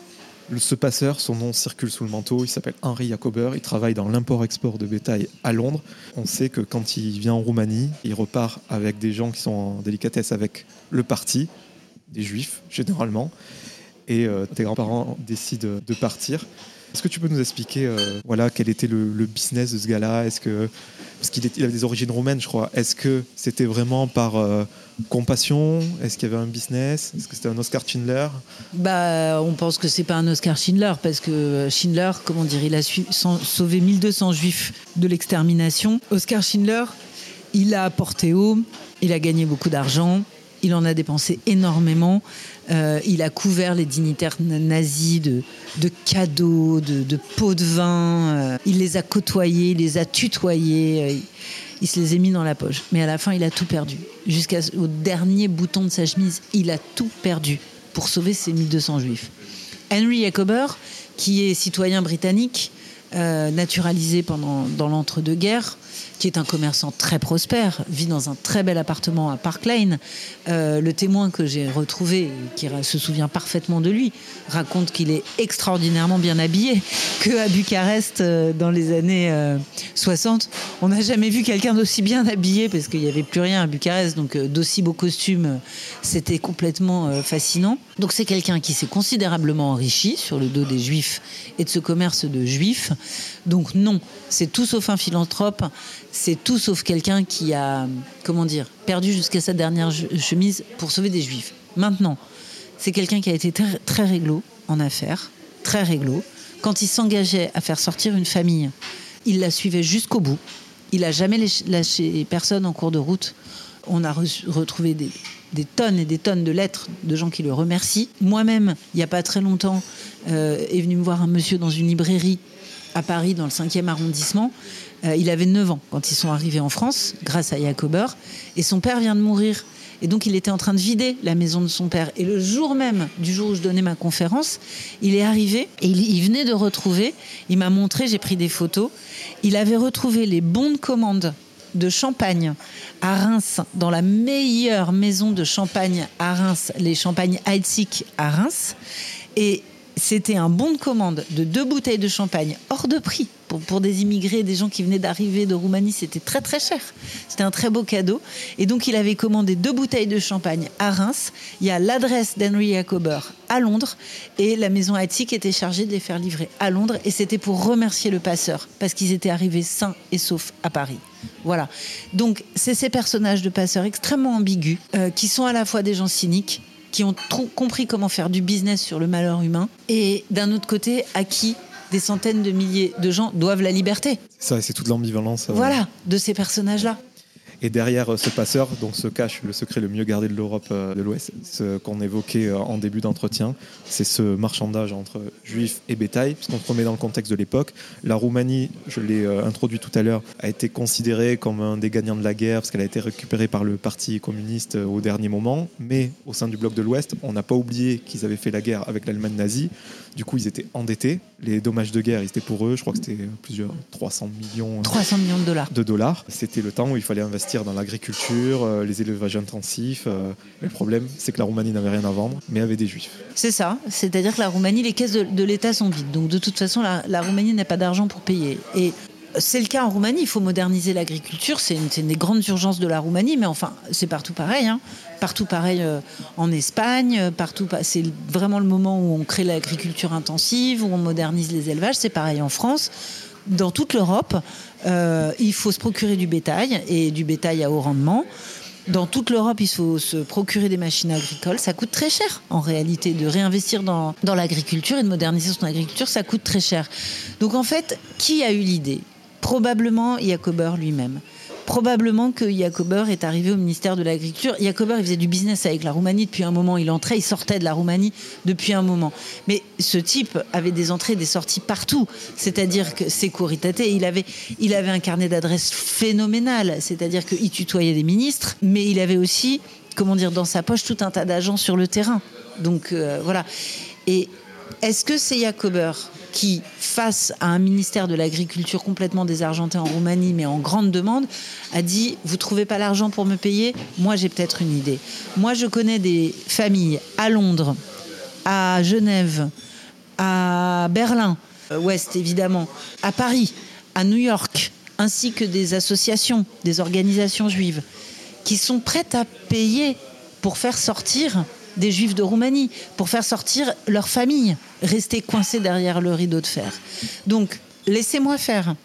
Ce passeur, son nom circule sous le manteau, il s'appelle Henri Jacober, il travaille dans l'import-export de bétail à Londres. On sait que quand il vient en Roumanie, il repart avec des gens qui sont en délicatesse avec le parti, des juifs généralement, et euh, tes grands-parents décident de partir. Est-ce que tu peux nous expliquer euh, voilà, quel était le, business de ce gars-là? Est-ce que parce qu'il avait des origines roumaines, je crois. Est-ce que c'était vraiment par euh, compassion Est-ce qu'il y avait un business? Est-ce que c'était un Oscar Schindler? Bah, on pense que c'est pas un Oscar Schindler parce que Schindler, comment dire, il a sauvé 1200 juifs de l'extermination. Oscar Schindler, il a apporté haut, il a gagné beaucoup d'argent, il en a dépensé énormément. Euh, il a couvert les dignitaires nazis de, cadeaux, de, pots de vin. Euh, il les a côtoyés, il les a tutoyés. Euh, il se les a mis dans la poche. Mais à la fin, il a tout perdu. Jusqu'au dernier bouton de sa chemise, il a tout perdu pour sauver ses 1200 juifs. Henry Jacober, qui est citoyen britannique, naturalisé pendant, dans l'entre-deux-guerres, qui est un commerçant très prospère, vit dans un très bel appartement à Park Lane. Euh, le témoin que j'ai retrouvé, qui se souvient parfaitement de lui, raconte qu'il est extraordinairement bien habillé, que à Bucarest, euh, dans les années 60, euh, on n'a jamais vu quelqu'un d'aussi bien habillé, parce qu'il n'y avait plus rien à Bucarest, donc d'aussi beaux costumes, c'était complètement fascinant. Donc c'est quelqu'un qui s'est considérablement enrichi sur le dos des juifs et de ce commerce de juifs. Donc non, c'est tout sauf un philanthrope, c'est tout sauf quelqu'un qui a, comment dire, perdu jusqu'à sa dernière chemise pour sauver des juifs. Maintenant, c'est quelqu'un qui a été très, très réglo en affaires, très réglo. Quand il s'engageait à faire sortir une famille, il la suivait jusqu'au bout. Il n'a jamais lâché personne en cours de route. On a retrouvé des, tonnes et des tonnes de lettres de gens qui le remercient. Moi-même, il n'y a pas très longtemps, euh, est venu me voir un monsieur dans une librairie à Paris, dans le 5e arrondissement. Euh, il avait 9 ans quand ils sont arrivés en France, grâce à Jacober. Et son père vient de mourir. Et donc, il était en train de vider la maison de son père. Et le jour même du jour où je donnais ma conférence, il est arrivé et il, venait de retrouver, il m'a montré, j'ai pris des photos, il avait retrouvé les bons de commande de champagne à Reims, dans la meilleure maison de champagne à Reims, les champagnes Heidsieck à Reims. Et c'était un bon de commande de deux bouteilles de champagne hors de prix pour, des immigrés, des gens qui venaient d'arriver de Roumanie. C'était très très cher. C'était un très beau cadeau. Et donc il avait commandé deux bouteilles de champagne à Reims. Il y a l'adresse d'Henry Jacober à Londres et la maison qui était chargée de les faire livrer à Londres. Et c'était pour remercier le passeur parce qu'ils étaient arrivés sains et saufs à Paris. Voilà. Donc c'est ces personnages de passeurs extrêmement ambigus euh, qui sont à la fois des gens cyniques qui ont compris comment faire du business sur le malheur humain, et d'un autre côté, à qui des centaines de milliers de gens doivent la liberté. Ça, c'est toute l'ambivalence. euh, Voilà, de ces personnages-là. Et derrière euh, ce passeur, donc se cache le secret le mieux gardé de l'Europe euh, de l'Ouest, ce qu'on évoquait euh, en début d'entretien, c'est ce marchandage entre juifs et bétail. Puisqu'on se remet dans le contexte de l'époque, la Roumanie, je l'ai introduit tout à l'heure, a été considérée comme un des gagnants de la guerre parce qu'elle a été récupérée par le Parti communiste au dernier moment. Mais au sein du bloc de l'Ouest, on n'a pas oublié qu'ils avaient fait la guerre avec l'Allemagne nazie. Du coup, ils étaient endettés. Les dommages de guerre, ils étaient pour eux, je crois que c'était plusieurs 300 millions 300 millions de dollars. de dollars. C'était le temps où il fallait investir dans l'agriculture, euh, les élevages intensifs. euh, le problème, c'est que la Roumanie n'avait rien à vendre, mais avait des juifs. C'est ça. C'est-à-dire que la Roumanie, les caisses de, l'État sont vides. Donc de toute façon, la, Roumanie n'a pas d'argent pour payer. Et c'est le cas en Roumanie. Il faut moderniser l'agriculture. C'est une, des grandes urgences de la Roumanie. Mais enfin, c'est partout pareil. hein. Partout pareil euh, en Espagne. Partout. pa- C'est vraiment le moment où on crée l'agriculture intensive, où on modernise les élevages. C'est pareil en France. Dans toute l'Europe, il faut se procurer du bétail et du bétail à haut rendement. Dans toute l'Europe, il faut se procurer des machines agricoles. Ça coûte très cher, en réalité, de réinvestir dans, dans l'agriculture et de moderniser son agriculture, ça coûte très cher. Donc en fait, qui a eu l'idée? Probablement Jacober lui-même. Probablement que Jacober est arrivé au ministère de l'Agriculture. Jacober, il faisait du business avec la Roumanie depuis un moment. Il entrait, il sortait de la Roumanie depuis un moment. Mais ce type avait des entrées des sorties partout. C'est-à-dire que c'est Couritate. Il avait, il avait un carnet d'adresses phénoménal. C'est-à-dire qu'il tutoyait des ministres, mais il avait aussi, comment dire, dans sa poche tout un tas d'agents sur le terrain. Donc euh, voilà. Et est-ce que c'est Jacober qui, face à un ministère de l'Agriculture complètement désargenté en Roumanie, mais en grande demande, a dit Vous trouvez pas l'argent pour me payer? Moi, j'ai peut-être une idée. Moi, je connais des familles à Londres, à Genève, à Berlin, euh, Ouest évidemment, à Paris, à New York, ainsi que des associations, des organisations juives, qui sont prêtes à payer pour faire sortir des juifs de Roumanie, pour faire sortir leurs familles, rester coincés derrière le rideau de fer. Donc, laissez-moi faire.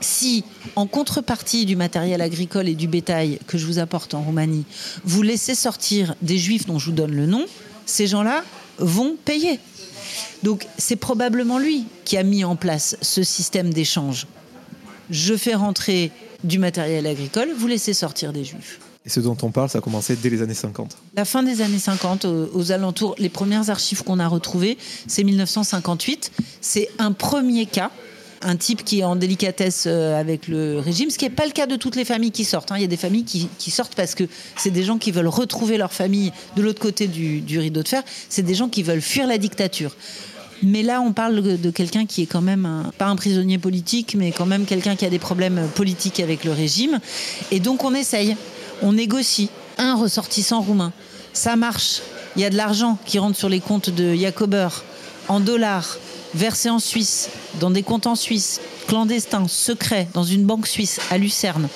Si, en contrepartie du matériel agricole et du bétail que je vous apporte en Roumanie, vous laissez sortir des juifs dont je vous donne le nom, ces gens-là vont payer. Donc c'est probablement lui qui a mis en place ce système d'échange. Je fais rentrer du matériel agricole, vous laissez sortir des juifs. Et ce dont on parle, ça a commencé dès les années 50. La fin des années 50, aux, alentours, les premières archives qu'on a retrouvées, c'est 1958. C'est un premier cas, un type qui est en délicatesse euh, avec le régime, ce qui n'est pas le cas de toutes les familles qui sortent. hein. Il y a des familles qui, sortent parce que c'est des gens qui veulent retrouver leur famille de l'autre côté du, rideau de fer. C'est des gens qui veulent fuir la dictature. Mais là, on parle de, quelqu'un qui est quand même, pas un prisonnier politique, mais quand même quelqu'un qui a des problèmes politiques avec le régime. Et donc, on essaye, on négocie. Un ressortissant roumain, ça marche. Il y a de l'argent qui rentre sur les comptes de Jacober en dollars, versé en Suisse, dans des comptes en Suisse, clandestins, secrets, dans une banque suisse à Lucerne.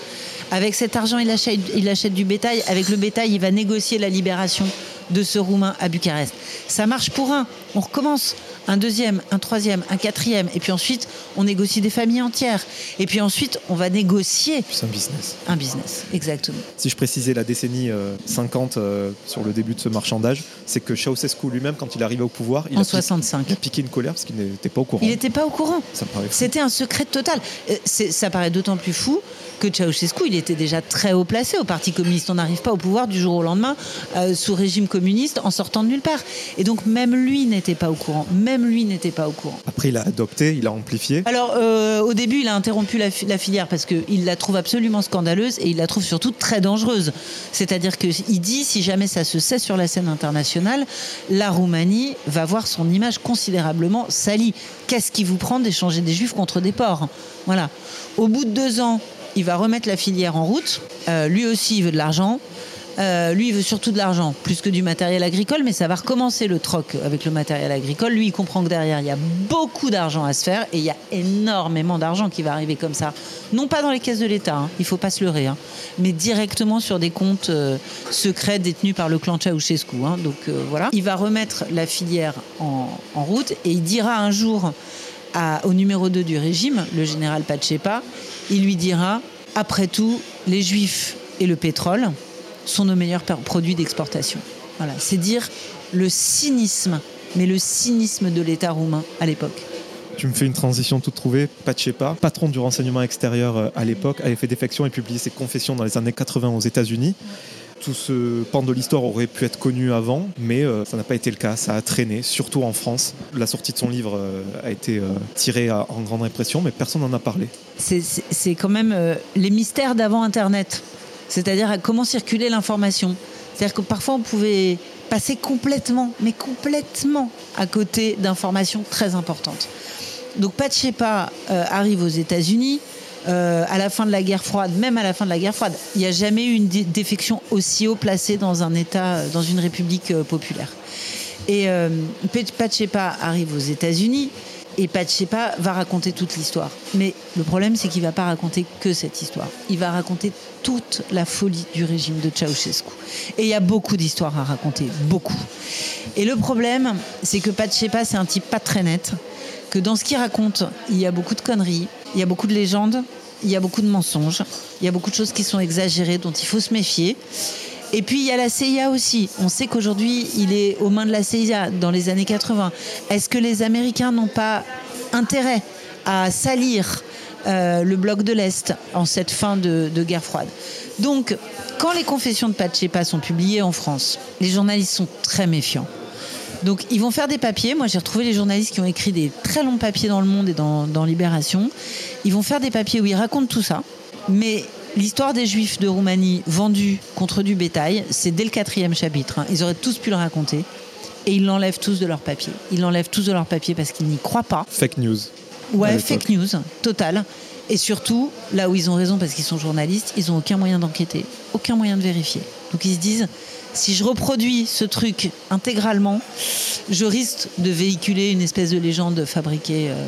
Avec cet argent, il achète, il achète du bétail. Avec le bétail, il va négocier la libération de ce Roumain à Bucarest. Ça marche pour un. On recommence. Un deuxième, un troisième, un quatrième. Et puis ensuite, on négocie des familles entières. Et puis ensuite, on va négocier C'est un business. un business. Exactement. Si je précisais la décennie euh, 50 euh, sur le début de ce marchandage, c'est que Ceausescu lui-même, quand il arrivait au pouvoir, il, En a, pi- 65. il a piqué une colère parce qu'il n'était pas au courant. Il n'était pas au courant. C'était un secret total. Euh, Ça paraît d'autant plus fou que Ceausescu, il était déjà très haut placé au Parti communiste. On n'arrive pas au pouvoir du jour au lendemain euh, sous régime communiste en sortant de nulle part. Et donc même lui n'était pas au courant. Même lui n'était pas au courant. Après, il a adopté, il a amplifié. Alors, euh, au début, il a interrompu la, fi- la filière parce qu'il la trouve absolument scandaleuse et il la trouve surtout très dangereuse. C'est-à-dire qu'il dit, si jamais ça se sait sur la scène internationale, la Roumanie va voir son image considérablement salie. Qu'est-ce qui vous prend d'échanger des juifs contre des porcs? Voilà. Au bout de deux ans, il va remettre la filière en route. Euh, lui aussi, il veut de l'argent. Euh, lui, il veut surtout de l'argent, plus que du matériel agricole, mais ça va recommencer le troc avec le matériel agricole. Lui, il comprend que derrière, il y a beaucoup d'argent à se faire et il y a énormément d'argent qui va arriver comme ça. Non pas dans les caisses de l'État, hein, il faut pas se leurrer, hein, mais directement sur des comptes euh, secrets détenus par le clan Ceausescu. hein. donc euh, voilà. Il va remettre la filière en, route et il dira un jour au numéro 2 du régime, le général Pachepa, il lui dira après tout, les juifs et le pétrole sont nos meilleurs produits d'exportation. Voilà, c'est dire le cynisme, mais le cynisme de l'État roumain à l'époque. Tu me fais une transition toute trouvée. Pachepa, patron du renseignement extérieur euh, à l'époque, avait fait défection et publié ses confessions dans les années 80 aux États-Unis. Tout ce pan de l'histoire aurait pu être connu avant, mais euh, ça n'a pas été le cas. Ça a traîné, surtout en France. La sortie de son livre euh, a été tirée en grande répression, mais personne n'en a parlé. C'est quand même les mystères d'avant Internet, c'est-à-dire comment circuler l'information. C'est-à-dire que parfois on pouvait passer complètement, mais complètement à côté d'informations très importantes. Donc Pachepa euh, arrive aux États-Unis. Euh, à la fin de la guerre froide, même à la fin de la guerre froide, il n'y a jamais eu une défection aussi haut placée dans un État, euh, dans une république populaire. Et Pachepa arrive aux États-Unis et Pachepa va raconter toute l'histoire. Mais le problème, c'est qu'il ne va pas raconter que cette histoire. Il va raconter toute la folie du régime de Ceausescu. Et il y a beaucoup d'histoires à raconter, beaucoup. Et le problème, c'est que Pachepa, c'est un type pas très net que dans ce qu'il raconte, il y a beaucoup de conneries, il y a beaucoup de légendes, il y a beaucoup de mensonges, il y a beaucoup de choses qui sont exagérées dont il faut se méfier. Et puis il y a la CIA aussi. On sait qu'aujourd'hui il est aux mains de la CIA dans les années 80. Est-ce que les Américains n'ont pas intérêt à salir euh, le bloc de l'Est en cette fin de, guerre froide? Donc quand les confessions de Pachepa sont publiées en France, les journalistes sont très méfiants. Donc ils vont faire des papiers. Moi j'ai retrouvé les journalistes qui ont écrit des très longs papiers dans Le Monde et dans, Libération. Ils vont faire des papiers où ils racontent tout ça. Mais l'histoire des Juifs de Roumanie vendus contre du bétail, c'est dès le quatrième chapitre. Hein. Ils auraient tous pu le raconter. Et ils l'enlèvent tous de leur papier. Ils l'enlèvent tous de leur papier parce qu'ils n'y croient pas. Fake news. Ouais, fake news, total. Et surtout, là où ils ont raison parce qu'ils sont journalistes, ils n'ont aucun moyen d'enquêter, aucun moyen de vérifier. Donc ils se disent, si je reproduis ce truc intégralement, je risque de véhiculer une espèce de légende fabriquée euh,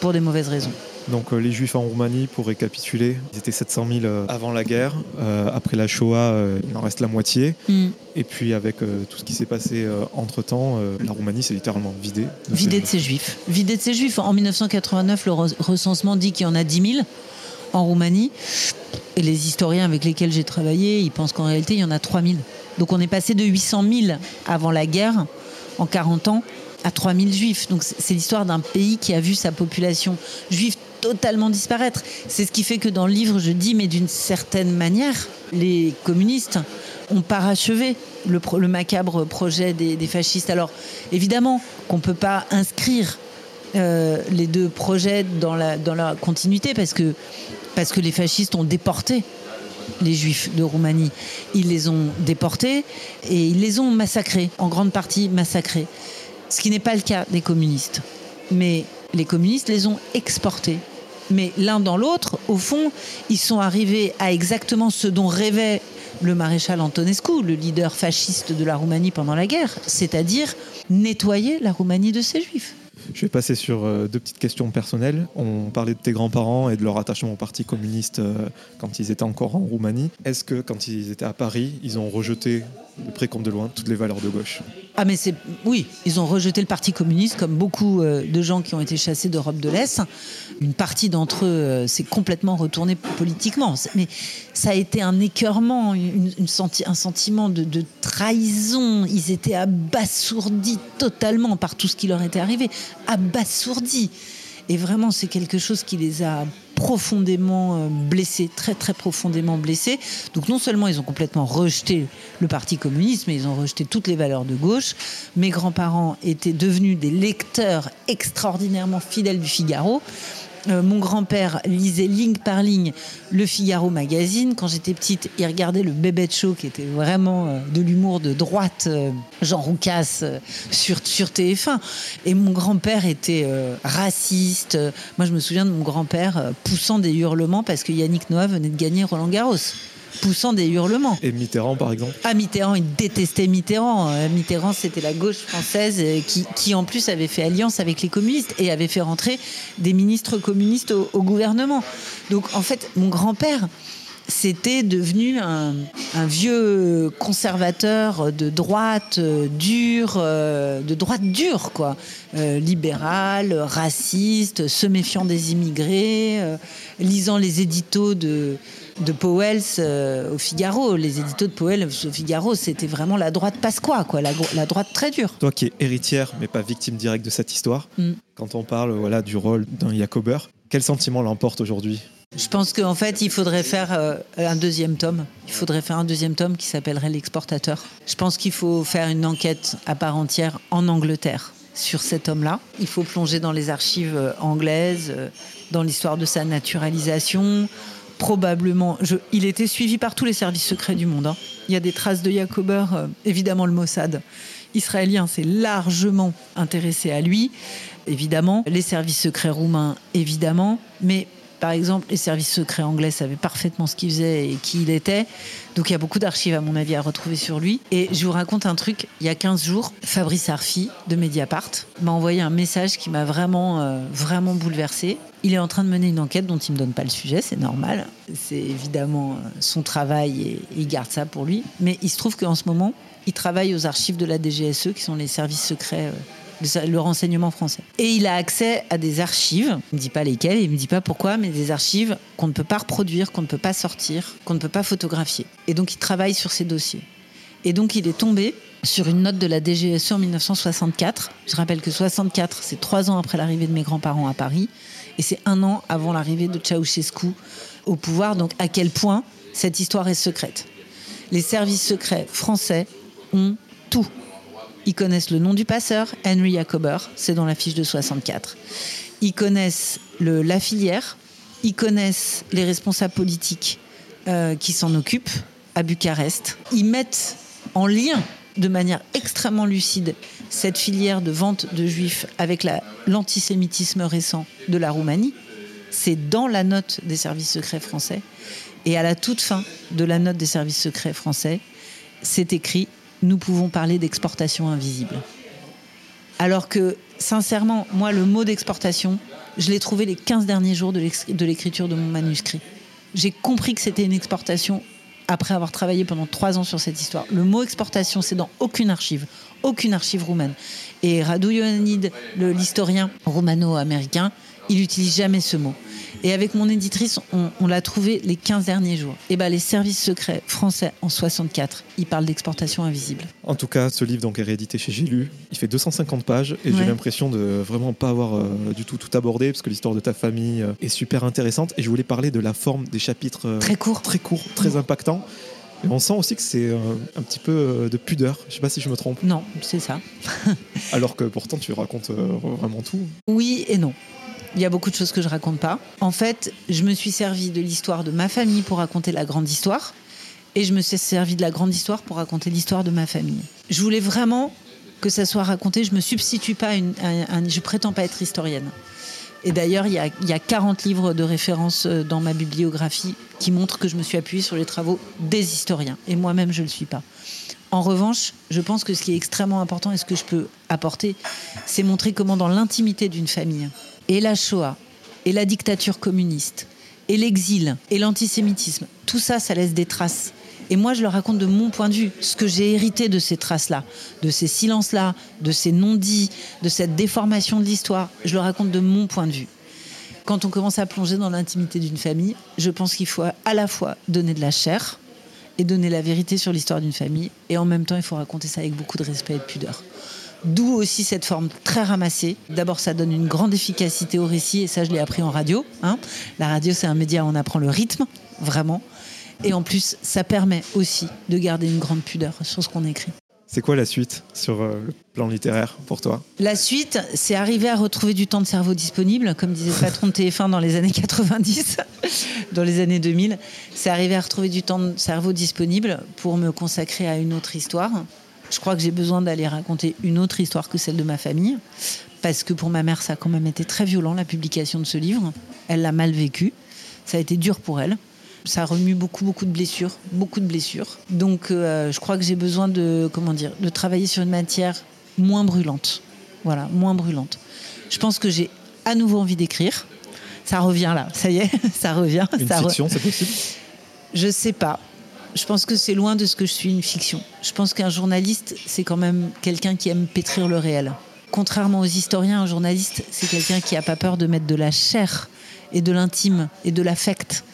pour des mauvaises raisons. Donc euh, les Juifs en Roumanie, pour récapituler, ils étaient 700 000 euh, avant la guerre. après la Shoah, il en reste la moitié. Mm. Et puis avec tout ce qui s'est passé entre-temps, la Roumanie s'est littéralement vidée. vidée de ses Juifs. Vidée de ses Juifs. En 1989, le recensement dit qu'il y en a 10 000 en Roumanie. Et les historiens avec lesquels j'ai travaillé, ils pensent qu'en réalité, il y en a 3 000. Donc on est passé de 800 000 avant la guerre, en 40 ans, à 3 000 juifs. Donc c'est l'histoire d'un pays qui a vu sa population juive totalement disparaître. C'est ce qui fait que dans le livre, je dis, mais d'une certaine manière, les communistes ont parachevé le, macabre projet des, fascistes. Alors évidemment qu'on ne peut pas inscrire euh, les deux projets dans la, dans la continuité parce que, parce que les fascistes ont déporté les juifs de Roumanie. Ils les ont déportés et ils les ont massacrés, en grande partie massacrés. Ce qui n'est pas le cas des communistes. Mais les communistes les ont exportés. Mais l'un dans l'autre, au fond, ils sont arrivés à exactement ce dont rêvait le maréchal Antonescu, le leader fasciste de la Roumanie pendant la guerre, c'est-à-dire nettoyer la Roumanie de ses juifs. Je vais passer sur euh, deux petites questions personnelles. On parlait de tes grands-parents et de leur attachement au Parti communiste euh, quand ils étaient encore en Roumanie. Est-ce que quand ils étaient à Paris, ils ont rejeté de près de loin toutes les valeurs de gauche Ah mais c'est oui, ils ont rejeté le Parti communiste comme beaucoup euh, de gens qui ont été chassés d'Europe de l'Est. Une partie d'entre eux s'est complètement retournée politiquement. Mais ça a été un écœurement, une, un sentiment de trahison. Ils étaient abasourdis totalement par tout ce qui leur était arrivé abasourdis. Et vraiment, c'est quelque chose qui les a profondément euh, blessés, très très profondément blessés. Donc non seulement ils ont complètement rejeté le Parti communiste, mais ils ont rejeté toutes les valeurs de gauche. Mes grands-parents étaient devenus des lecteurs extraordinairement fidèles du Figaro. Euh, mon grand-père lisait ligne par ligne le Figaro magazine. Quand j'étais petite, il regardait le Bébé Show, qui était vraiment euh, de l'humour de droite, euh, Jean Roucas, sur TF1. Et mon grand-père était raciste. Moi, je me souviens de mon grand-père poussant des hurlements parce que Yannick Noah venait de gagner Roland Garros poussant des hurlements. Et Mitterrand, par exemple Ah, Mitterrand, il détestait Mitterrand. Euh, Mitterrand, c'était la gauche française euh, qui, qui, en plus, avait fait alliance avec les communistes et avait fait rentrer des ministres communistes au, gouvernement. Donc, en fait, mon grand-père, c'était devenu un, vieux conservateur de droite euh, dure, euh, de droite dure, quoi. Euh, libéral, raciste, se méfiant des immigrés, lisant les éditos de, de Powell au Figaro. Les éditos de Powell au Figaro, c'était vraiment la droite pasquois, quoi, la, droite très dure. Toi qui es héritière, mais pas victime directe de cette histoire, mm. quand on parle voilà, du rôle d'un Jacobeur, quel sentiment l'emporte aujourd'hui? Je pense qu'en fait, il faudrait faire euh, un deuxième tome. Il faudrait faire un deuxième tome qui s'appellerait L'exportateur. Je pense qu'il faut faire une enquête à part entière en Angleterre sur cet homme-là. Il faut plonger dans les archives euh, anglaises, euh, dans l'histoire de sa naturalisation. Probablement, il était suivi par tous les services secrets du monde. Hein. Il y a des traces de Jacober, évidemment le Mossad israélien s'est largement intéressé à lui, évidemment, les services secrets roumains, évidemment, mais par exemple, les services secrets anglais savaient parfaitement ce qu'il faisait et qui il était. Donc il y a beaucoup d'archives, à mon avis, à retrouver sur lui. Et je vous raconte un truc. Il y a 15 jours, Fabrice Arfi de Mediapart m'a envoyé un message qui m'a vraiment, euh, vraiment bouleversé. Il est en train de mener une enquête dont il ne me donne pas le sujet, c'est normal. C'est évidemment euh, son travail et il garde ça pour lui. Mais il se trouve qu'en ce moment, il travaille aux archives de la DGSE, qui sont les services secrets euh, le renseignement français. Et il a accès à des archives, il ne me dit pas lesquelles, il ne me dit pas pourquoi, mais des archives qu'on ne peut pas reproduire, qu'on ne peut pas sortir, qu'on ne peut pas photographier. Et donc il travaille sur ces dossiers. Et donc il est tombé sur une note de la DGSE en 1964. Je rappelle que 64, c'est trois ans après l'arrivée de mes grands-parents à Paris, et c'est un an avant l'arrivée de Ceausescu au pouvoir. Donc à quel point cette histoire est secrète? Les services secrets français ont tout ils connaissent le nom du passeur, Henry Jacober, c'est dans la fiche de 64. Ils connaissent la filière, ils connaissent les responsables politiques euh, qui s'en occupent à Bucarest. Ils mettent en lien de manière extrêmement lucide cette filière de vente de juifs avec l'antisémitisme récent de la Roumanie. C'est dans la note des services secrets français. Et à la toute fin de la note des services secrets français, c'est écrit nous pouvons parler d'exportation invisible. Alors que, sincèrement, moi, le mot d'exportation, je l'ai trouvé les 15 derniers jours de l'écriture de mon manuscrit. J'ai compris que c'était une exportation après avoir travaillé pendant trois ans sur cette histoire. Le mot exportation, c'est dans aucune archive, aucune archive roumaine. Et Radu Ioannid, l'historien roumano-américain, il n'utilise jamais ce mot. Et avec mon éditrice, on, l'a trouvé les 15 derniers jours. Et ben, les services secrets français en 64, ils parlent d'exportation invisible. En tout cas, ce livre donc est réédité chez J'ai lu. Il fait 250 pages et j'ai l'impression de vraiment pas avoir euh, du tout tout abordé parce que l'histoire de ta famille euh, est super intéressante. Et je voulais parler de la forme des chapitres euh, très courts, très courts, très impactants. Et on sent aussi que c'est un petit peu de pudeur. Je sais pas si je me trompe. Non, c'est ça. Alors que pourtant tu racontes vraiment tout. Oui et non. Il y a beaucoup de choses que je raconte pas. En fait, je me suis servi de l'histoire de ma famille pour raconter la grande histoire. Et je me suis servi de la grande histoire pour raconter l'histoire de ma famille. Je voulais vraiment que ça soit raconté. Je me substitue pas à une. je prétends pas être historienne. Et d'ailleurs, il y, a, il y a 40 livres de référence euh, dans ma bibliographie qui montrent que je me suis appuyée sur les travaux des historiens. Et moi-même, je ne le suis pas. En revanche, je pense que ce qui est extrêmement important et ce que je peux apporter, c'est montrer comment dans l'intimité d'une famille, et la Shoah, et la dictature communiste, et l'exil, et l'antisémitisme, tout ça, ça laisse des traces. Et moi, je le raconte de mon point de vue, ce que j'ai hérité de ces traces-là, de ces silences-là, de ces non-dits, de cette déformation de l'histoire. Je le raconte de mon point de vue. Quand on commence à plonger dans l'intimité d'une famille, je pense qu'il faut à la fois donner de la chair et donner la vérité sur l'histoire d'une famille, et en même temps, il faut raconter ça avec beaucoup de respect et de pudeur. D'où aussi cette forme très ramassée. D'abord, ça donne une grande efficacité au récit, et ça, je l'ai appris en radio. Hein. La radio, c'est un média où on apprend le rythme, vraiment. Et en plus, ça permet aussi de garder une grande pudeur sur ce qu'on écrit. C'est quoi la suite sur euh, le plan littéraire pour toi? La suite, c'est arriver à retrouver du temps de cerveau disponible, comme disait le patron de TF1 dans les années 90, dans les années 2000. C'est arriver à retrouver du temps de cerveau disponible pour me consacrer à une autre histoire. Je crois que j'ai besoin d'aller raconter une autre histoire que celle de ma famille, parce que pour ma mère, ça a quand même été très violent, la publication de ce livre. Elle l'a mal vécu. Ça a été dur pour elle. Ça remue beaucoup, beaucoup de blessures, beaucoup de blessures. Donc, euh, je crois que j'ai besoin de, comment dire, de travailler sur une matière moins brûlante. Voilà, moins brûlante. Je pense que j'ai à nouveau envie d'écrire. Ça revient là, ça y est, ça revient. Une ça fiction, c'est possible? Je sais pas. Je pense que c'est loin de ce que je suis une fiction. Je pense qu'un journaliste, c'est quand même quelqu'un qui aime pétrir le réel. Contrairement aux historiens, un journaliste, c'est quelqu'un qui n'a pas peur de mettre de la chair et de l'intime et de l'affect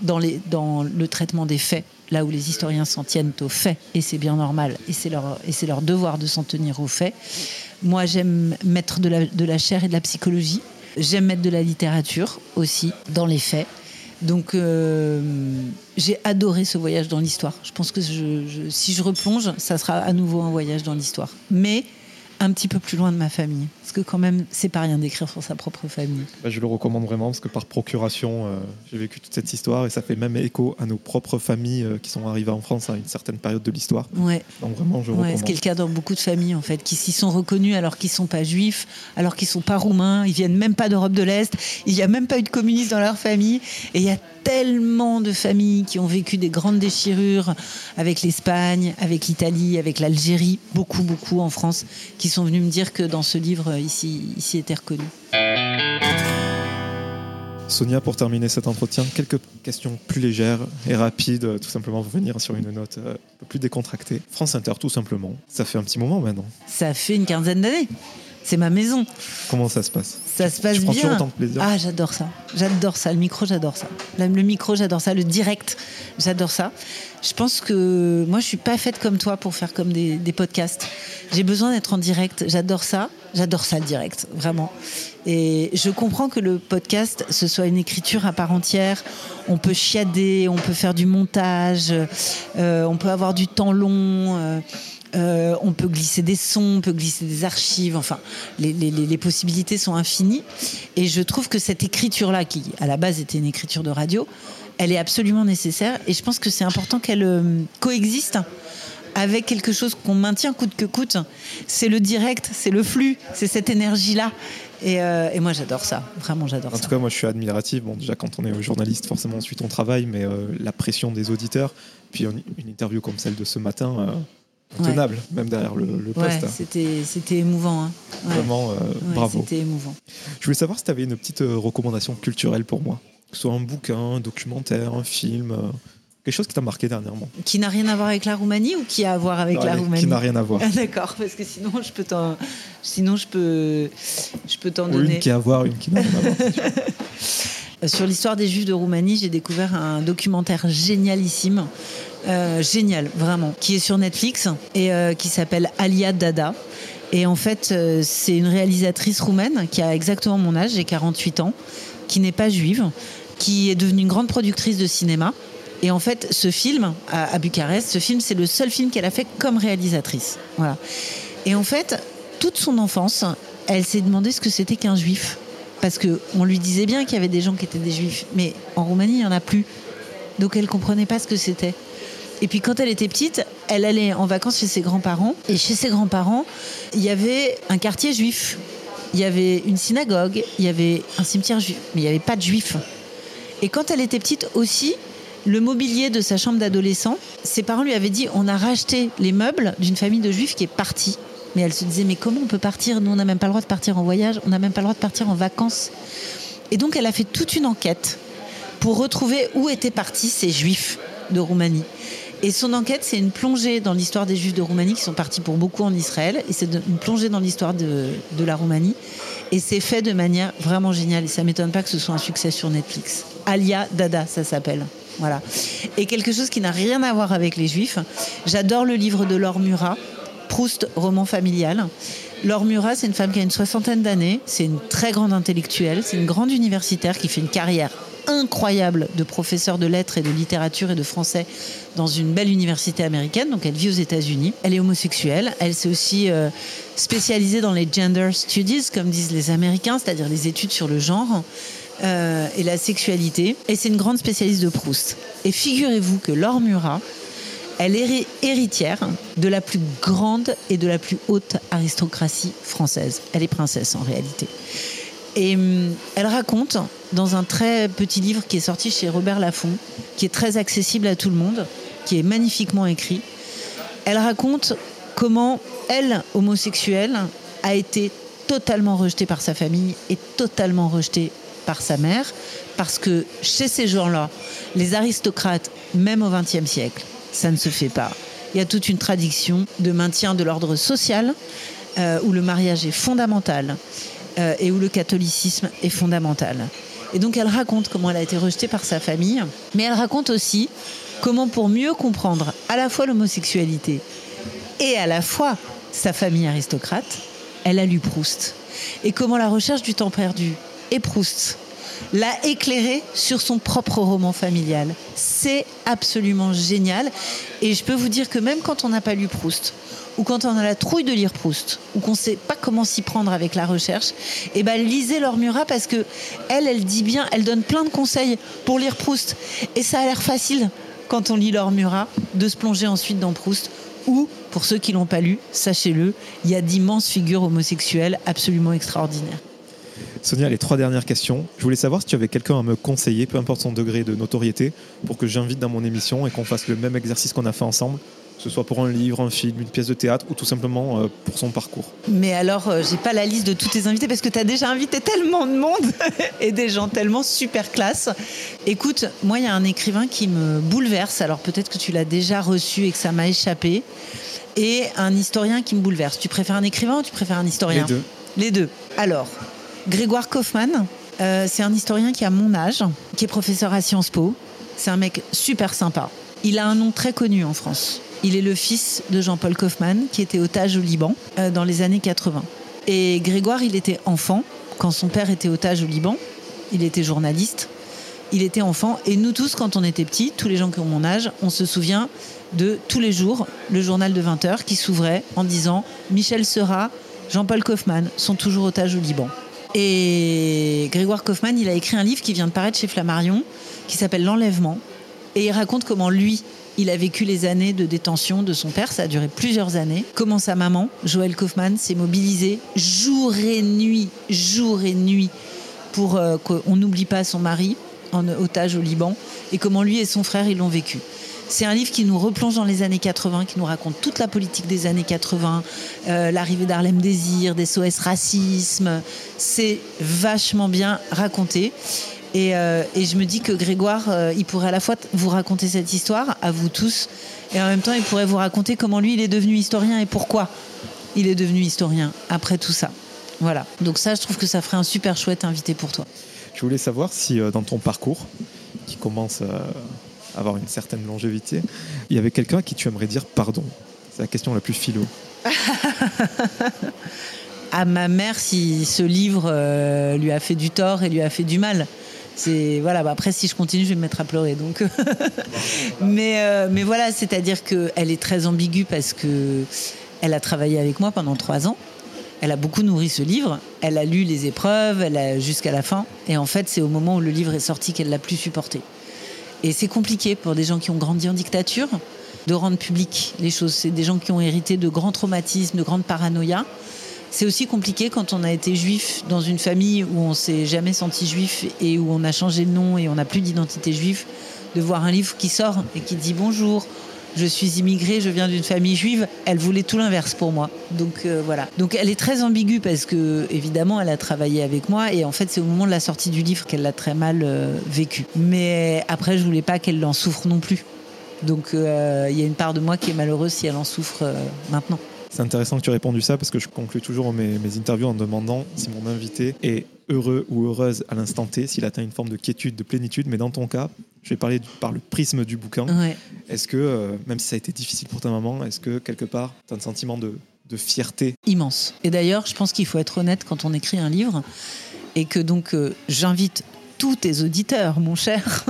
dans, le traitement des faits, là où les historiens s'en tiennent aux faits, et c'est bien normal, et c'est leur, devoir de s'en tenir aux faits. Moi, j'aime mettre de la chair et de la psychologie. J'aime mettre de la littérature aussi dans les faits. Donc, euh, j'ai adoré ce voyage dans l'histoire. Je pense que si je replonge, ça sera à nouveau un voyage dans l'histoire. Mais un petit peu plus loin de ma famille. Parce que quand même, c'est pas rien d'écrire sur sa propre famille. Bah, je le recommande vraiment parce que par procuration, euh, j'ai vécu toute cette histoire et ça fait même écho à nos propres familles euh, qui sont arrivées en France à une certaine période de l'histoire. Ouais. Donc vraiment, je Ouais, recommande. ce qui est le cas dans beaucoup de familles en fait, qui s'y sont reconnus alors qu'ils sont pas juifs, alors qu'ils sont pas roumains, ils viennent même pas d'Europe de l'Est, il n'y a même pas eu de communistes dans leur famille, et il y a tellement de familles qui ont vécu des grandes déchirures avec l'Espagne, avec l'Italie, avec l'Algérie, beaucoup beaucoup en France, qui sont venus me dire que dans ce livre ici, ici était reconnu. Sonia, pour terminer cet entretien, quelques questions plus légères et rapides, euh, tout simplement pour venir sur une note euh, un peu plus décontractée. France Inter, tout simplement. Ça fait un petit moment maintenant. Ça fait une quinzaine d'années. C'est ma maison. Comment ça se passe? Ça se passe bien. toujours autant de plaisir Ah, j'adore ça. J'adore ça. Le micro, j'adore ça. Le le micro, j'adore ça. Le direct, j'adore ça. Je pense que moi, je suis pas faite comme toi pour faire comme des, des podcasts. J'ai besoin d'être en direct. J'adore ça. J'adore ça, le direct, vraiment. Et je comprends que le podcast, ce soit une écriture à part entière. On peut chiader, on peut faire du montage, euh, on peut avoir du temps long. euh, euh, on peut glisser des sons, on peut glisser des archives, enfin, les, les- les- les possibilités sont infinies. Et je trouve que cette écriture-là, qui à la base était une écriture de radio, elle est absolument nécessaire. Et je pense que c'est important qu'elle euh, coexiste avec quelque chose qu'on maintient coûte que coûte. C'est le direct, c'est le flux, c'est cette énergie-là. Et, euh, et moi, j'adore ça. Vraiment, j'adore En ça. tout cas, moi, je suis admiratif. Bon, déjà, quand on est journaliste, forcément, on suit ton travail, mais la pression des auditeurs, puis une interview comme celle de ce matin, intenable, même derrière le, le poste. hein. c'était, c'était émouvant. hein. Ouais. Vraiment, euh, bravo. C'était émouvant. Je voulais savoir si tu avais une petite euh, recommandation culturelle pour moi. Que ce soit un bouquin, un documentaire, un film, euh, quelque chose qui t'a marqué dernièrement. Qui n'a rien à voir avec la Roumanie ou qui a à voir avec Non, la allez, Roumanie Qui n'a rien à voir. Ah, D'accord, parce que sinon je peux t'en, sinon je peux, je peux t'en Ou donner. une qui a à voir, une qui n'a rien à voir. Sur l'histoire des Juifs de Roumanie, j'ai découvert un documentaire génialissime, euh, génial vraiment, qui est sur Netflix et euh, qui s'appelle Alia Dada. Et en fait, euh, c'est une réalisatrice roumaine qui a exactement mon âge, j'ai 48 ans, qui n'est pas juive, qui est devenue une grande productrice de cinéma. Et en fait, ce film, à, à Bucarest, ce film, c'est le seul film qu'elle a fait comme réalisatrice. Voilà. Et en fait, toute son enfance, elle s'est demandé ce que c'était qu'un juif. Parce qu'on lui disait bien qu'il y avait des gens qui étaient des juifs, mais en Roumanie, il n'y en a plus. Donc elle comprenait pas ce que c'était. Et puis quand elle était petite, elle allait en vacances chez ses grands-parents. Et chez ses grands-parents, il y avait un quartier juif. Il y avait une synagogue, il y avait un cimetière juif, mais il n'y avait pas de juifs. Et quand elle était petite aussi, le mobilier de sa chambre d'adolescent, ses parents lui avaient dit on a racheté les meubles d'une famille de juifs qui est partie. Mais elle se disait mais comment on peut partir? Nous on n'a même pas le droit de partir en voyage, on n'a même pas le droit de partir en vacances. Et donc elle a fait toute une enquête pour retrouver où étaient partis ces juifs de Roumanie. Et son enquête, c'est une plongée dans l'histoire des juifs de Roumanie qui sont partis pour beaucoup en Israël. Et c'est une plongée dans l'histoire de, de la Roumanie. Et c'est fait de manière vraiment géniale. Et ça m'étonne pas que ce soit un succès sur Netflix. Alia Dada, ça s'appelle. Voilà. Et quelque chose qui n'a rien à voir avec les juifs. J'adore le livre de Laure Murat, Proust, roman familial. Laure Murat, c'est une femme qui a une soixantaine d'années. C'est une très grande intellectuelle. C'est une grande universitaire qui fait une carrière incroyable de professeur de lettres et de littérature et de français dans une belle université américaine. Donc elle vit aux États-Unis. Elle est homosexuelle. Elle s'est aussi euh, spécialisée dans les gender studies, comme disent les Américains, c'est-à-dire les études sur le genre. euh, et la sexualité. Et c'est une grande spécialiste de Proust. Et figurez-vous que Laure Murat, elle est hé- héritière de la plus grande et de la plus haute aristocratie française. Elle est princesse en réalité. Et hum, elle raconte dans un très petit livre qui est sorti chez Robert Laffont, qui est très accessible à tout le monde, qui est magnifiquement écrit. Elle raconte comment elle, homosexuelle, a été totalement rejetée par sa famille et totalement rejetée par sa mère, parce que chez ces gens-là, Les aristocrates, même au XXe siècle, ça ne se fait pas. Il y a toute une tradition de maintien de l'ordre social, euh, où le mariage est fondamental euh, et où le catholicisme est fondamental. Et donc elle raconte comment elle a été rejetée par sa famille, mais elle raconte aussi comment pour mieux comprendre à la fois l'homosexualité et à la fois sa famille aristocrate, elle a lu Proust. Et comment la recherche du temps perdu et Proust l'a éclairé sur son propre roman familial. C'est absolument génial. Et je peux vous dire que même quand on n'a pas lu Proust, ou quand on a la trouille de lire Proust, ou qu'on ne sait pas comment s'y prendre avec la recherche, eh ben lisez Laure Murat parce que elle, elle dit bien, elle donne plein de conseils pour lire Proust. Et ça a l'air facile quand on lit Laure Murat de se plonger ensuite dans Proust. Ou, pour ceux qui l'ont pas lu, sachez-le, il y a d'immenses figures homosexuelles absolument extraordinaires. Sonia, les trois dernières questions. Je voulais savoir si tu avais quelqu'un à me conseiller, peu importe son degré de notoriété, pour que j'invite dans mon émission et qu'on fasse le même exercice qu'on a fait ensemble, que ce soit pour un livre, un film, une pièce de théâtre ou tout simplement euh, pour son parcours. Mais alors, euh, j'ai pas la liste de tous tes invités parce que tu as déjà invité tellement de monde et des gens tellement super classe. Écoute, moi, il y a un écrivain qui me bouleverse. Alors peut-être que tu l'as déjà reçu et que ça m'a échappé. Et un historien qui me bouleverse. Tu préfères un écrivain ou tu préfères un historien? Les deux. Les deux. Alors, Grégoire Kaufmann, euh, c'est un historien qui a mon âge, qui est professeur à Sciences Po. C'est un mec super sympa. Il a un nom très connu en France. Il est le fils de Jean-Paul Kaufmann, qui était otage au Liban euh, dans les années 80. Et Grégoire, il était enfant quand son père était otage au Liban. Il était journaliste. Il était enfant. Et nous tous, quand on était petits, tous les gens qui ont mon âge, on se souvient de tous les jours le journal de 20 heures qui s'ouvrait en disant Michel Seurat, Jean-Paul Kaufmann sont toujours otages au Liban. Et Grégoire Kaufmann, il a écrit un livre qui vient de paraître chez Flammarion, qui s'appelle L'enlèvement. Et il raconte comment lui, il a vécu les années de détention de son père, ça a duré plusieurs années. Comment sa maman, Joël Kaufmann, s'est mobilisée jour et nuit, jour et nuit, pour euh, qu'on n'oublie pas son mari en otage au Liban, et comment lui et son frère, ils l'ont vécu. C'est un livre qui nous replonge dans les années 80, qui nous raconte toute la politique des années 80, euh, l'arrivée d'Harlem Désir, des SOS Racisme. C'est vachement bien raconté. Et, euh, je me dis que Grégoire, euh, il pourrait à la fois vous raconter cette histoire, à vous tous, et en même temps, il pourrait vous raconter comment lui, il est devenu historien et pourquoi il est devenu historien après tout ça. Voilà. Donc ça, je trouve que ça ferait un super chouette invité pour toi. Je voulais savoir si dans ton parcours, qui commence avoir une certaine longévité, il y avait quelqu'un à qui tu aimerais dire pardon C'est la question la plus philo. à ma mère, si ce livre euh, lui a fait du tort et lui a fait du mal. C'est voilà. Bah après, si je continue, je vais me mettre à pleurer. Donc, mais euh, mais voilà, c'est-à-dire qu'elle est très ambiguë parce que elle a travaillé avec moi pendant trois ans. Elle a beaucoup nourri ce livre. Elle a lu les épreuves, elle jusqu'à la fin. Et en fait, c'est au moment où le livre est sorti qu'elle l'a plus supporté. Et c'est compliqué pour des gens qui ont grandi en dictature de rendre public les choses. C'est des gens qui ont hérité de grands traumatismes, de grandes paranoïas. C'est aussi compliqué quand on a été juif dans une famille où on s'est jamais senti juif et où on a changé de nom et on n'a plus d'identité juive, de voir un livre qui sort et qui dit bonjour, je suis immigrée, je viens d'une famille juive. Elle voulait tout l'inverse pour moi. Donc euh, voilà. Donc elle est très ambiguë parce que évidemment elle a travaillé avec moi et en fait c'est au moment de la sortie du livre qu'elle l'a très mal euh, vécu. Mais après je voulais pas qu'elle en souffre non plus. Donc euh, il y a une part de moi qui est malheureuse si elle en souffre maintenant. C'est intéressant que tu aies répondu ça parce que je conclue toujours mes, mes interviews en demandant si mon invité est heureux ou heureuse à l'instant T, s'il atteint une forme de quiétude, de plénitude. Mais dans ton cas, je vais parler par le prisme du bouquin. Est-ce que, euh, même si ça a été difficile pour ta maman, est-ce que quelque part, tu as un sentiment de, de fierté? Immense. Et d'ailleurs, je pense qu'il faut être honnête quand on écrit un livre et que donc euh, j'invite tous tes auditeurs, mon cher,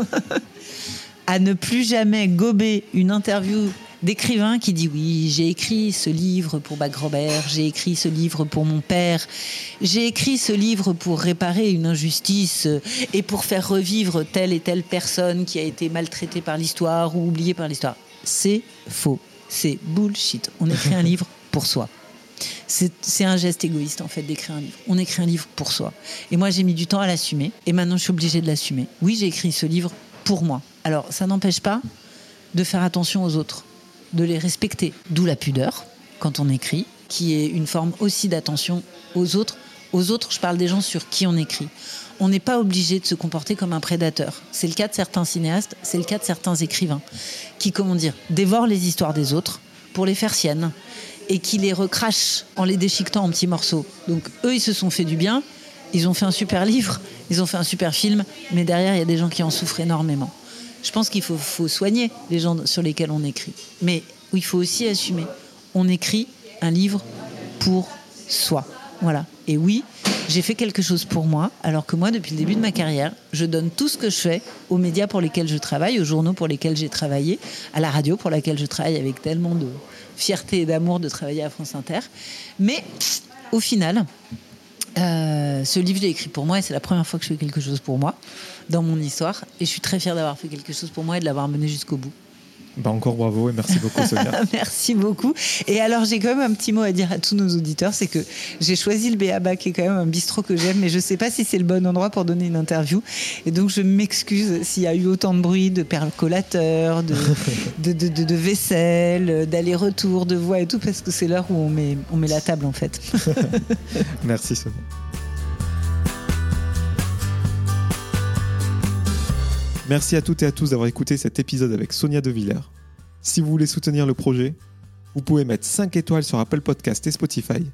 à ne plus jamais gober une interview d'écrivain qui dit oui, j'ai écrit ce livre pour Bac Robert, j'ai écrit ce livre pour mon père, j'ai écrit ce livre pour réparer une injustice et pour faire revivre telle et telle personne qui a été maltraitée par l'histoire ou oubliée par l'histoire. C'est faux, c'est bullshit. On écrit un livre pour soi. C'est un geste égoïste en fait d'écrire un livre. On écrit un livre pour soi. Et moi j'ai mis du temps à l'assumer et maintenant je suis obligée de l'assumer. Oui, j'ai écrit ce livre pour moi. Alors ça n'empêche pas de faire attention aux autres de les respecter. D'où la pudeur quand on écrit, qui est une forme aussi d'attention aux autres Aux autres, je parle des gens sur qui on écrit. On n'est pas obligé de se comporter comme un prédateur. C'est le cas de certains cinéastes, c'est le cas de certains écrivains, qui, comment dire, dévorent les histoires des autres pour les faire siennes et qui les recrachent en les déchiquetant en petits morceaux. Donc eux, ils se sont fait du bien, ils ont fait un super livre, ils ont fait un super film, mais derrière, il y a des gens qui en souffrent énormément. Je pense qu'il faut, soigner les gens sur lesquels on écrit. Mais il faut aussi assumer. On écrit un livre pour soi. Voilà. Et oui, j'ai fait quelque chose pour moi, alors que moi, depuis le début de ma carrière, je donne tout ce que je fais aux médias pour lesquels je travaille, aux journaux pour lesquels j'ai travaillé, à la radio pour laquelle je travaille avec tellement de fierté et d'amour de travailler à France Inter. Mais au final, euh, ce livre, je l'ai écrit pour moi et c'est la première fois que je fais quelque chose pour moi dans mon histoire. Et je suis très fière d'avoir fait quelque chose pour moi et de l'avoir mené jusqu'au bout. Bah encore bravo et merci beaucoup Sonia. merci beaucoup. Et alors j'ai quand même un petit mot à dire à tous nos auditeurs, c'est que j'ai choisi le Béaba qui est quand même un bistrot que j'aime, mais je ne sais pas si c'est le bon endroit pour donner une interview. Et donc je m'excuse s'il y a eu autant de bruit, de percolateurs, de, de, de, de, vaisselle, d'aller-retour, de voix et tout, parce que c'est l'heure où on met, on met la table en fait. merci Sonia. Merci à toutes et à tous d'avoir écouté cet épisode avec Sonia De Villers. Si vous voulez soutenir le projet, vous pouvez mettre 5 étoiles sur Apple Podcast et Spotify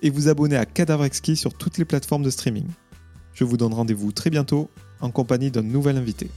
et vous abonner à Cadavre sur toutes les plateformes de streaming. Je vous donne rendez-vous très bientôt en compagnie d'un nouvel invité.